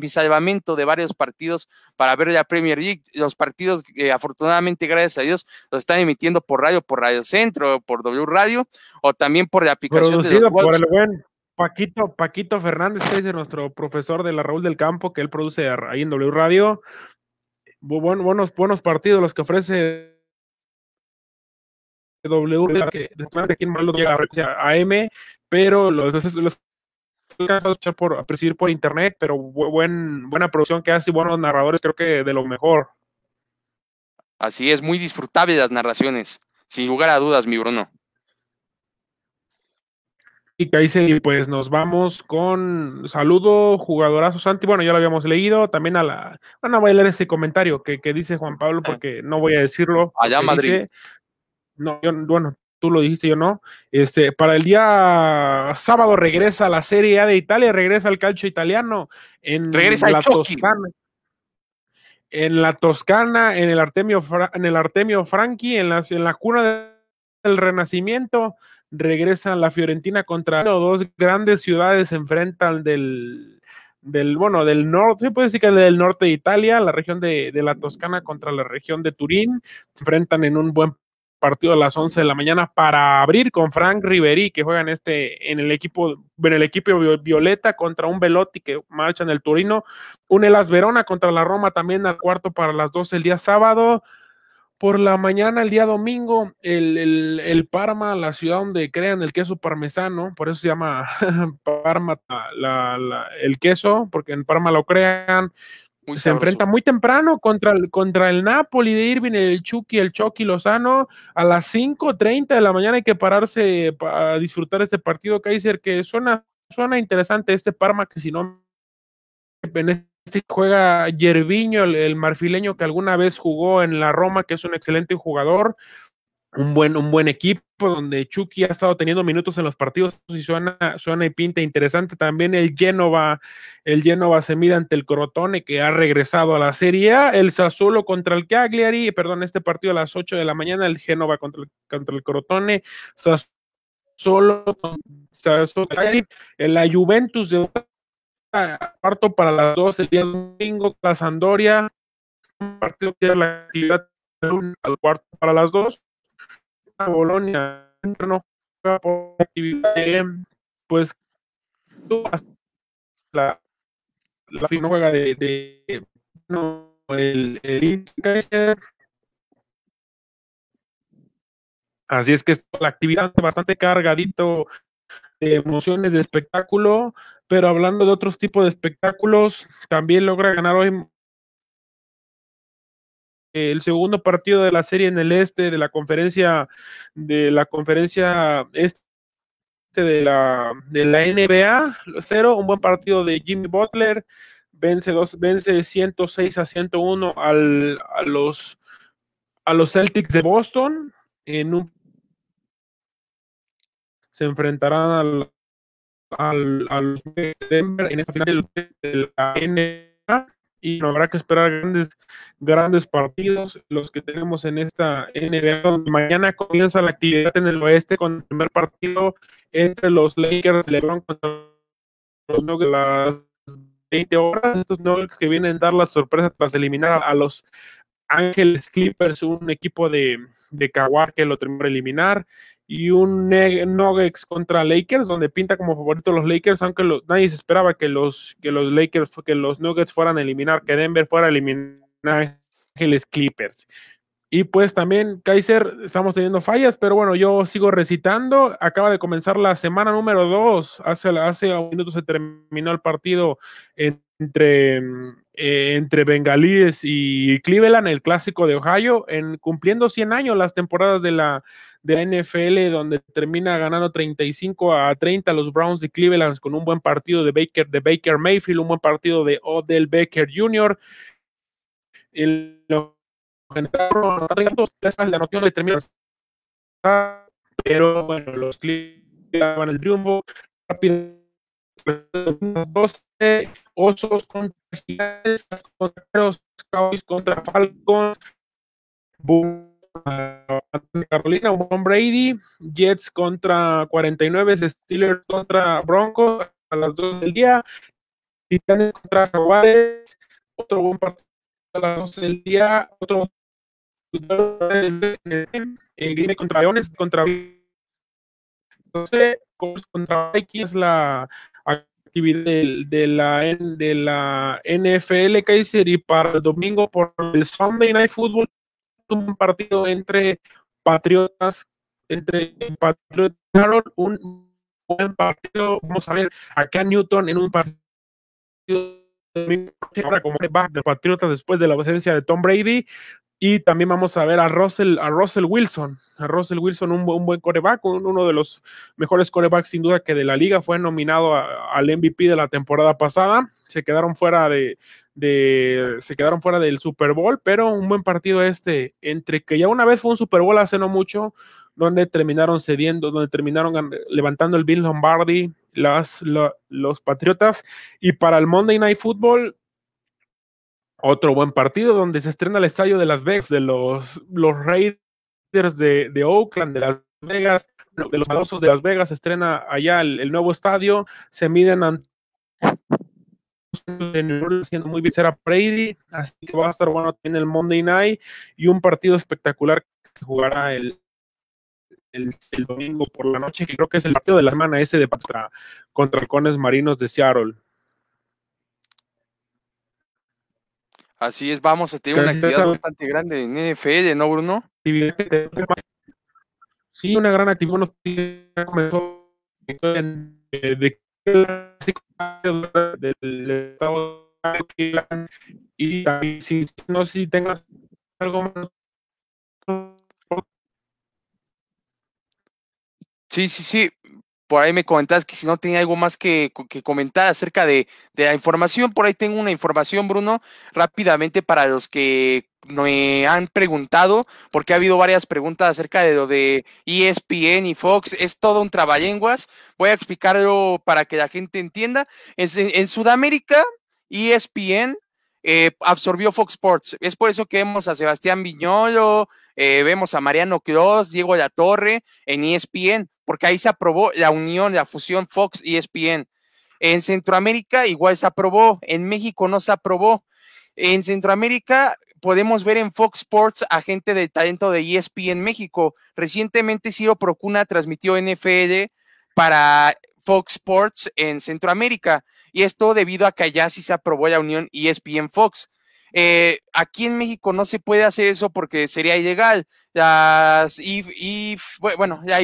mi salvamento de varios partidos para ver la Premier League. Los partidos, eh, afortunadamente, gracias a Dios, los están emitiendo por radio, por Radio Centro, por W Radio, o también por la aplicación de los por el buen Paquito, Paquito Fernández, es nuestro profesor de la Raúl del Campo, que él produce ahí en W Radio. buenos, buenos partidos los que ofrece W, que aquí en Malo llega a AM, pero los, los, los por, a percibir por internet, pero buen, buena producción que hace y buenos narradores, creo que de lo mejor. Así es, muy disfrutable las narraciones, sin lugar a dudas, mi Bruno. Y pues nos vamos con saludo, jugadorazo Santi. Bueno, ya lo habíamos leído. También a la. Bueno, voy a leer este comentario que, dice Juan Pablo, porque no voy a decirlo. Allá Madrid. no, yo, bueno, tú lo dijiste, yo no. Este, para el día sábado regresa la Serie A de Italia, regresa el calcio italiano en regresa la Toscana. En la Toscana, en el Artemio, en el Artemio Franchi, en la, en la cuna del Renacimiento regresa la Fiorentina contra dos grandes ciudades se enfrentan del, del bueno, del norte, se puede decir que del norte de Italia, la región de, de, la Toscana contra la región de Turín, se enfrentan en un buen partido a las 11 de la mañana para abrir con Frank Riveri, que juega en este, en el equipo, en el equipo Violeta contra un Velotti que marcha en el Turino, un Elas Verona contra la Roma también al cuarto para las 12 el día sábado, por la mañana, el día domingo, el, el, Parma, la ciudad donde crean el queso parmesano, por eso se llama Parma la, el queso, porque en Parma lo crean, se enfrenta muy temprano contra el, contra el Napoli de Irving, el Chucky, el Chucky Lozano, a las 5.30 de la mañana hay que pararse para disfrutar este partido, Kaiser, que suena, suena interesante este Parma, que si no juega Yerviño, el, marfileño que alguna vez jugó en la Roma, que es un excelente jugador, un buen, un buen equipo, donde Chucky ha estado teniendo minutos en los partidos y suena, suena y pinta interesante. También el Genova, el Genova se mira ante el Crotone, que ha regresado a la Serie A, el Sassuolo contra el Cagliari, perdón, este partido a las 8 de la mañana, el Genova contra el, contra el Crotone, Sassuolo contra el la Juventus de cuarto para las dos el día domingo, la Sandoria, partido que la actividad al cuarto para las dos. Bolonia no por actividad pues la, la juega de, de no, el, el Así es que la actividad bastante cargadito de emociones de espectáculo, pero hablando de otros tipos de espectáculos, también logra ganar hoy el segundo partido de la serie en el este de la conferencia de la conferencia este de la de la NBA cero un buen partido de Jimmy Butler vence dos vence 106 a 101 al, a los a los Celtics de Boston en un se enfrentarán al, al, a los de Denver en esta final de la NBA y habrá que esperar grandes, grandes partidos, los que tenemos en esta NBA. Mañana comienza la actividad en el oeste con el primer partido entre los Lakers LeBron contra los Nuggets las 20 horas. Estos Nuggets que vienen a dar la sorpresa tras eliminar a, los Ángeles Clippers, un equipo de, de que lo terminó de eliminar y un Nuggets contra Lakers, donde pinta como favorito los Lakers, aunque nadie se esperaba que los, que los Lakers, que los Nuggets fueran a eliminar, que Denver fuera a eliminar Ángeles Clippers. Y pues también, Kaiser, estamos teniendo fallas, pero bueno, yo sigo recitando. Acaba de comenzar la semana número dos. Hace, hace un minuto se terminó el partido entre, eh, entre Bengalíes y Cleveland, el clásico de Ohio, en cumpliendo 100 años las temporadas de la, de la NFL, donde termina ganando 35 a 30 los Browns de Cleveland con un buen partido de Baker, de Baker Mayfield, un buen partido de Odell Baker Jr. El, la noción de terminar pero bueno, los Clippers van el triunfo rápido 12 osos contra gigantes, contra Cowboys contra Falcons, Carolina, un Brady, Jets contra 49, Steelers contra Broncos a las 2 del día, Titanes contra Jaguares, otro buen partido a las 12 del día, otro Grime contra Leones, contra entonces, contra X la actividad de, la, de la NFL Kaiser y para el domingo por el Sunday Night Football un partido entre Patriotas entre Patriotas un buen partido. Vamos a ver acá Newton en un partido ahora como de Patriotas después de la ausencia de Tom Brady y también vamos a ver a Russell, a Russell Wilson, a Russell Wilson, un, un buen coreback, uno de los mejores corebacks sin duda que de la liga, fue nominado al MVP de la temporada pasada, se quedaron fuera de, de, se quedaron fuera del Super Bowl, pero un buen partido este, entre que ya una vez fue un Super Bowl hace no mucho, donde terminaron cediendo, donde terminaron levantando el Bill Lombardi, las, los Patriotas, y para el Monday Night Football otro buen partido donde se estrena el estadio de Las Vegas, de los, los Raiders de, de Oakland, de Las Vegas, de los malosos de Las Vegas, se estrena allá el, nuevo estadio, se miden ante siendo muy bien será Brady, así que va a estar bueno también el Monday Night y un partido espectacular que se jugará el, el, domingo por la noche, que creo que es el partido de la semana ese de contra, contra Halcones Marinos de Seattle. Así es, vamos a tener una actividad bastante grande en NFL, ¿no, Bruno? Sí, una gran actividad. comenzó de del estado y también si no si tengas algo más Sí, sí, sí por ahí me comentabas que si no tenía algo más que, comentar acerca de, la información, por ahí tengo una información, Bruno, rápidamente para los que me han preguntado, porque ha habido varias preguntas acerca de lo de ESPN y Fox, es todo un trabalenguas, voy a explicarlo para que la gente entienda. En, Sudamérica, ESPN eh, absorbió Fox Sports. Es por eso que vemos a Sebastián Viñolo, eh, vemos a Mariano Cross, Diego La Torre en ESPN, porque ahí se aprobó la unión, la fusión Fox y ESPN. En Centroamérica igual se aprobó, en México no se aprobó. En Centroamérica podemos ver en Fox Sports a gente de talento de ESPN México. Recientemente Ciro Procuna transmitió NFL para Fox Sports en Centroamérica y esto debido a que allá sí se aprobó la unión ESPN Fox. Eh, aquí en México no se puede hacer eso porque sería ilegal. Las y, bueno, ya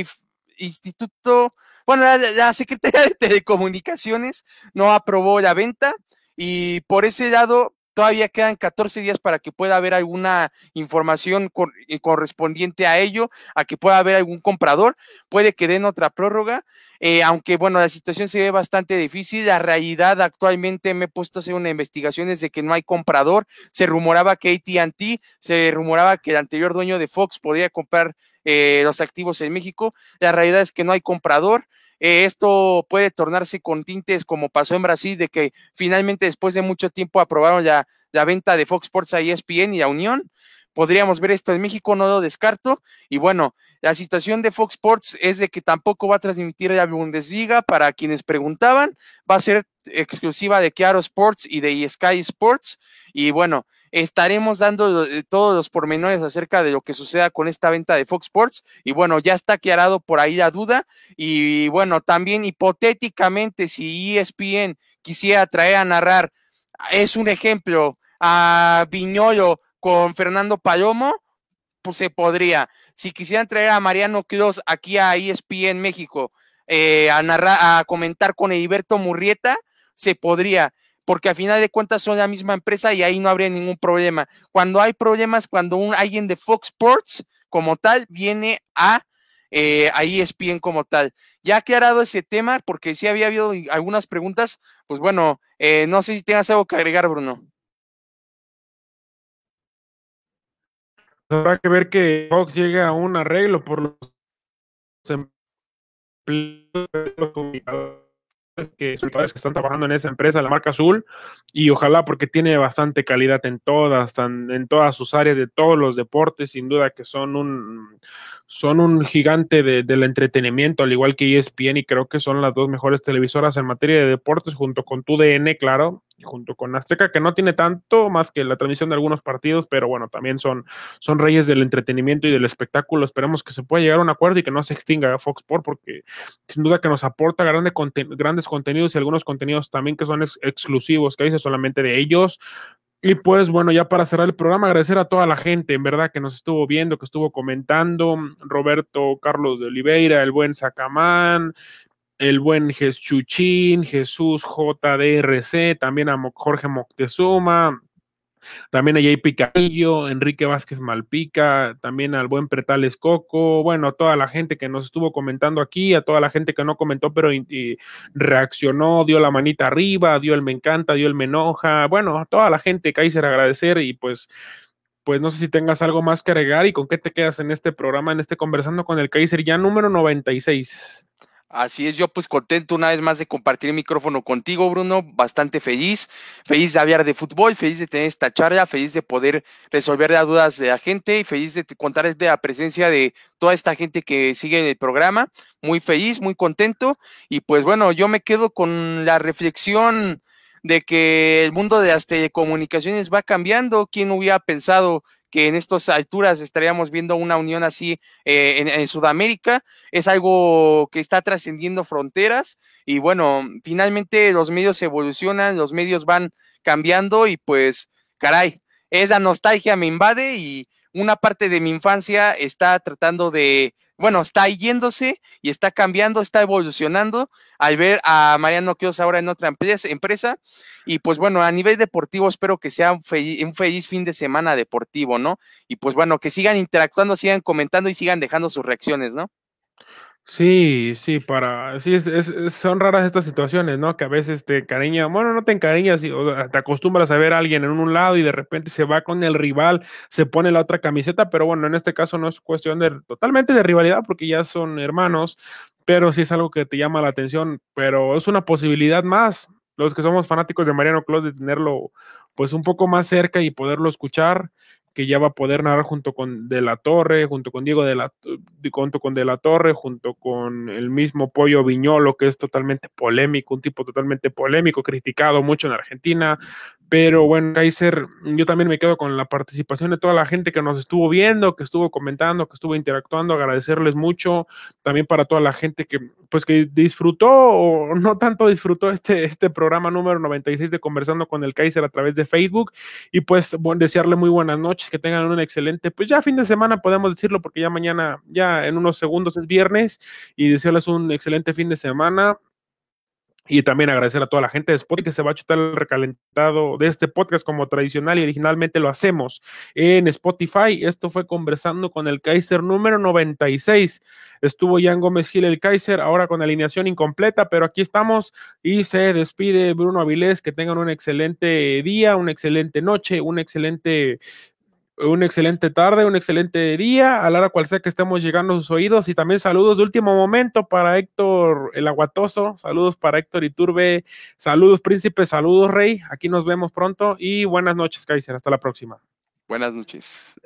instituto, bueno, la, Secretaría de Telecomunicaciones no aprobó la venta y por ese lado todavía quedan 14 días para que pueda haber alguna información eh, correspondiente a ello, a que pueda haber algún comprador, puede que den otra prórroga, eh, aunque bueno, la situación se ve bastante difícil, la realidad actualmente me he puesto a hacer una investigación de que no hay comprador, se rumoraba que ATT, se rumoraba que el anterior dueño de Fox podía comprar eh, los activos en México, la realidad es que no hay comprador, eh, esto puede tornarse con tintes como pasó en Brasil, de que finalmente después de mucho tiempo aprobaron la, la venta de Fox Sports a ESPN y a Unión. Podríamos ver esto en México, no lo descarto. Y bueno, la situación de Fox Sports es de que tampoco va a transmitir la Bundesliga para quienes preguntaban. Va a ser exclusiva de Chiaro Sports y de Sky Sports. Y bueno, estaremos dando eh, todos los pormenores acerca de lo que suceda con esta venta de Fox Sports. Y bueno, ya está aclarado por ahí la duda. Y bueno, también hipotéticamente, si ESPN quisiera traer a narrar, es un ejemplo, a Viñolo con Fernando Palomo, pues se podría. Si quisieran traer a Mariano Cruz aquí a ESPN México eh, a narrar, a comentar con Heriberto Murrieta, se podría porque a final de cuentas son la misma empresa y ahí no habría ningún problema. Cuando hay problemas, cuando un, alguien de Fox Sports como tal viene a, eh, a ESPN como tal. Ya aclarado ese tema, porque sí había habido algunas preguntas, pues bueno, eh, no sé si tengas algo que agregar, Bruno. Habrá que ver que Fox llegue a un arreglo por los empleados que, que están trabajando en esa empresa, la marca azul, y ojalá porque tiene bastante calidad en todas, en todas sus áreas de todos los deportes, sin duda que son un, son un gigante del entretenimiento, al igual que ESPN, y creo que son las dos mejores televisoras en materia de deportes, junto con TUDN, claro, y junto con Azteca, que no tiene tanto más que la transmisión de algunos partidos, pero bueno, también son, son reyes del entretenimiento y del espectáculo. Esperemos que se pueda llegar a un acuerdo y que no se extinga Fox Sports, porque sin duda que nos aporta grandes contenidos y algunos contenidos también que son exclusivos, que dice solamente de ellos. Y pues bueno, ya para cerrar el programa, agradecer a toda la gente, en verdad, que nos estuvo viendo, que estuvo comentando, Roberto Carlos de Oliveira, el buen Sacamán, el buen Jeschuchín, Jesús JDRC, también a Jorge Moctezuma, también a Jay Picadillo, Enrique Vázquez Malpica, también al buen Pretales Coco, bueno, a toda la gente que nos estuvo comentando aquí, a toda la gente que no comentó, pero reaccionó, dio la manita arriba, dio el me encanta, dio el me enoja, bueno, a toda la gente, Kaiser, agradecer y pues pues no sé si tengas algo más que agregar y con qué te quedas en este programa, en este conversando con el Kaiser ya número 96. Así es, yo pues contento una vez más de compartir el micrófono contigo, Bruno, bastante feliz, feliz de hablar de fútbol, feliz de tener esta charla, feliz de poder resolver las dudas de la gente y feliz de contar de la presencia de toda esta gente que sigue el programa, muy feliz, muy contento. Y pues bueno, yo me quedo con la reflexión de que el mundo de las telecomunicaciones va cambiando, ¿quién hubiera pensado que en estas alturas estaríamos viendo una unión así eh, en, Sudamérica. Es algo que está trascendiendo fronteras y bueno, finalmente los medios evolucionan, los medios van cambiando y pues, caray, esa nostalgia me invade y una parte de mi infancia está tratando de bueno, está yéndose y está cambiando, está evolucionando al ver a Mariano Quios ahora en otra empresa, Y pues bueno, a nivel deportivo espero que sea un feliz, fin de semana deportivo, ¿no? Y pues bueno, que sigan interactuando, sigan comentando y sigan dejando sus reacciones, ¿no? Sí, sí, para, sí, es, son raras estas situaciones, ¿no? Que a veces te cariña, bueno, no te encariñas, y, te acostumbras a ver a alguien en un lado y de repente se va con el rival, se pone la otra camiseta, pero bueno, en este caso no es cuestión de totalmente de rivalidad porque ya son hermanos, pero sí es algo que te llama la atención, pero es una posibilidad más, los que somos fanáticos de Mariano Clos, de tenerlo pues un poco más cerca y poderlo escuchar que ya va a poder narrar junto con De la Torre, junto con Diego de la, junto con De la Torre, junto con el mismo Pollo Viñolo, que es totalmente polémico, un tipo totalmente polémico, criticado mucho en Argentina, pero bueno, Kaiser, yo también me quedo con la participación de toda la gente que nos estuvo viendo, que estuvo comentando, que estuvo interactuando, agradecerles mucho, también para toda la gente que pues que disfrutó o no tanto disfrutó este, este programa número 96 de Conversando con el Kaiser a través de Facebook. Y pues bueno, desearle muy buenas noches, que tengan un excelente, pues ya fin de semana podemos decirlo porque ya mañana, ya en unos segundos es viernes y desearles un excelente fin de semana y también agradecer a toda la gente de Spotify que se va a chutar el recalentado de este podcast como tradicional y originalmente lo hacemos en Spotify. Esto fue conversando con el Kaiser número 96. Estuvo Jan Gómez Gil el Kaiser, ahora con alineación incompleta, pero aquí estamos y se despide Bruno Avilés. Que tengan un excelente día, una excelente noche, un excelente una excelente tarde, un excelente día, a la hora cual sea que estemos llegando a sus oídos. Y también saludos de último momento para Héctor el Aguatoso, saludos para Héctor Iturbe, saludos Príncipe, saludos Rey, aquí nos vemos pronto y buenas noches, Kaiser, hasta la próxima. Buenas noches.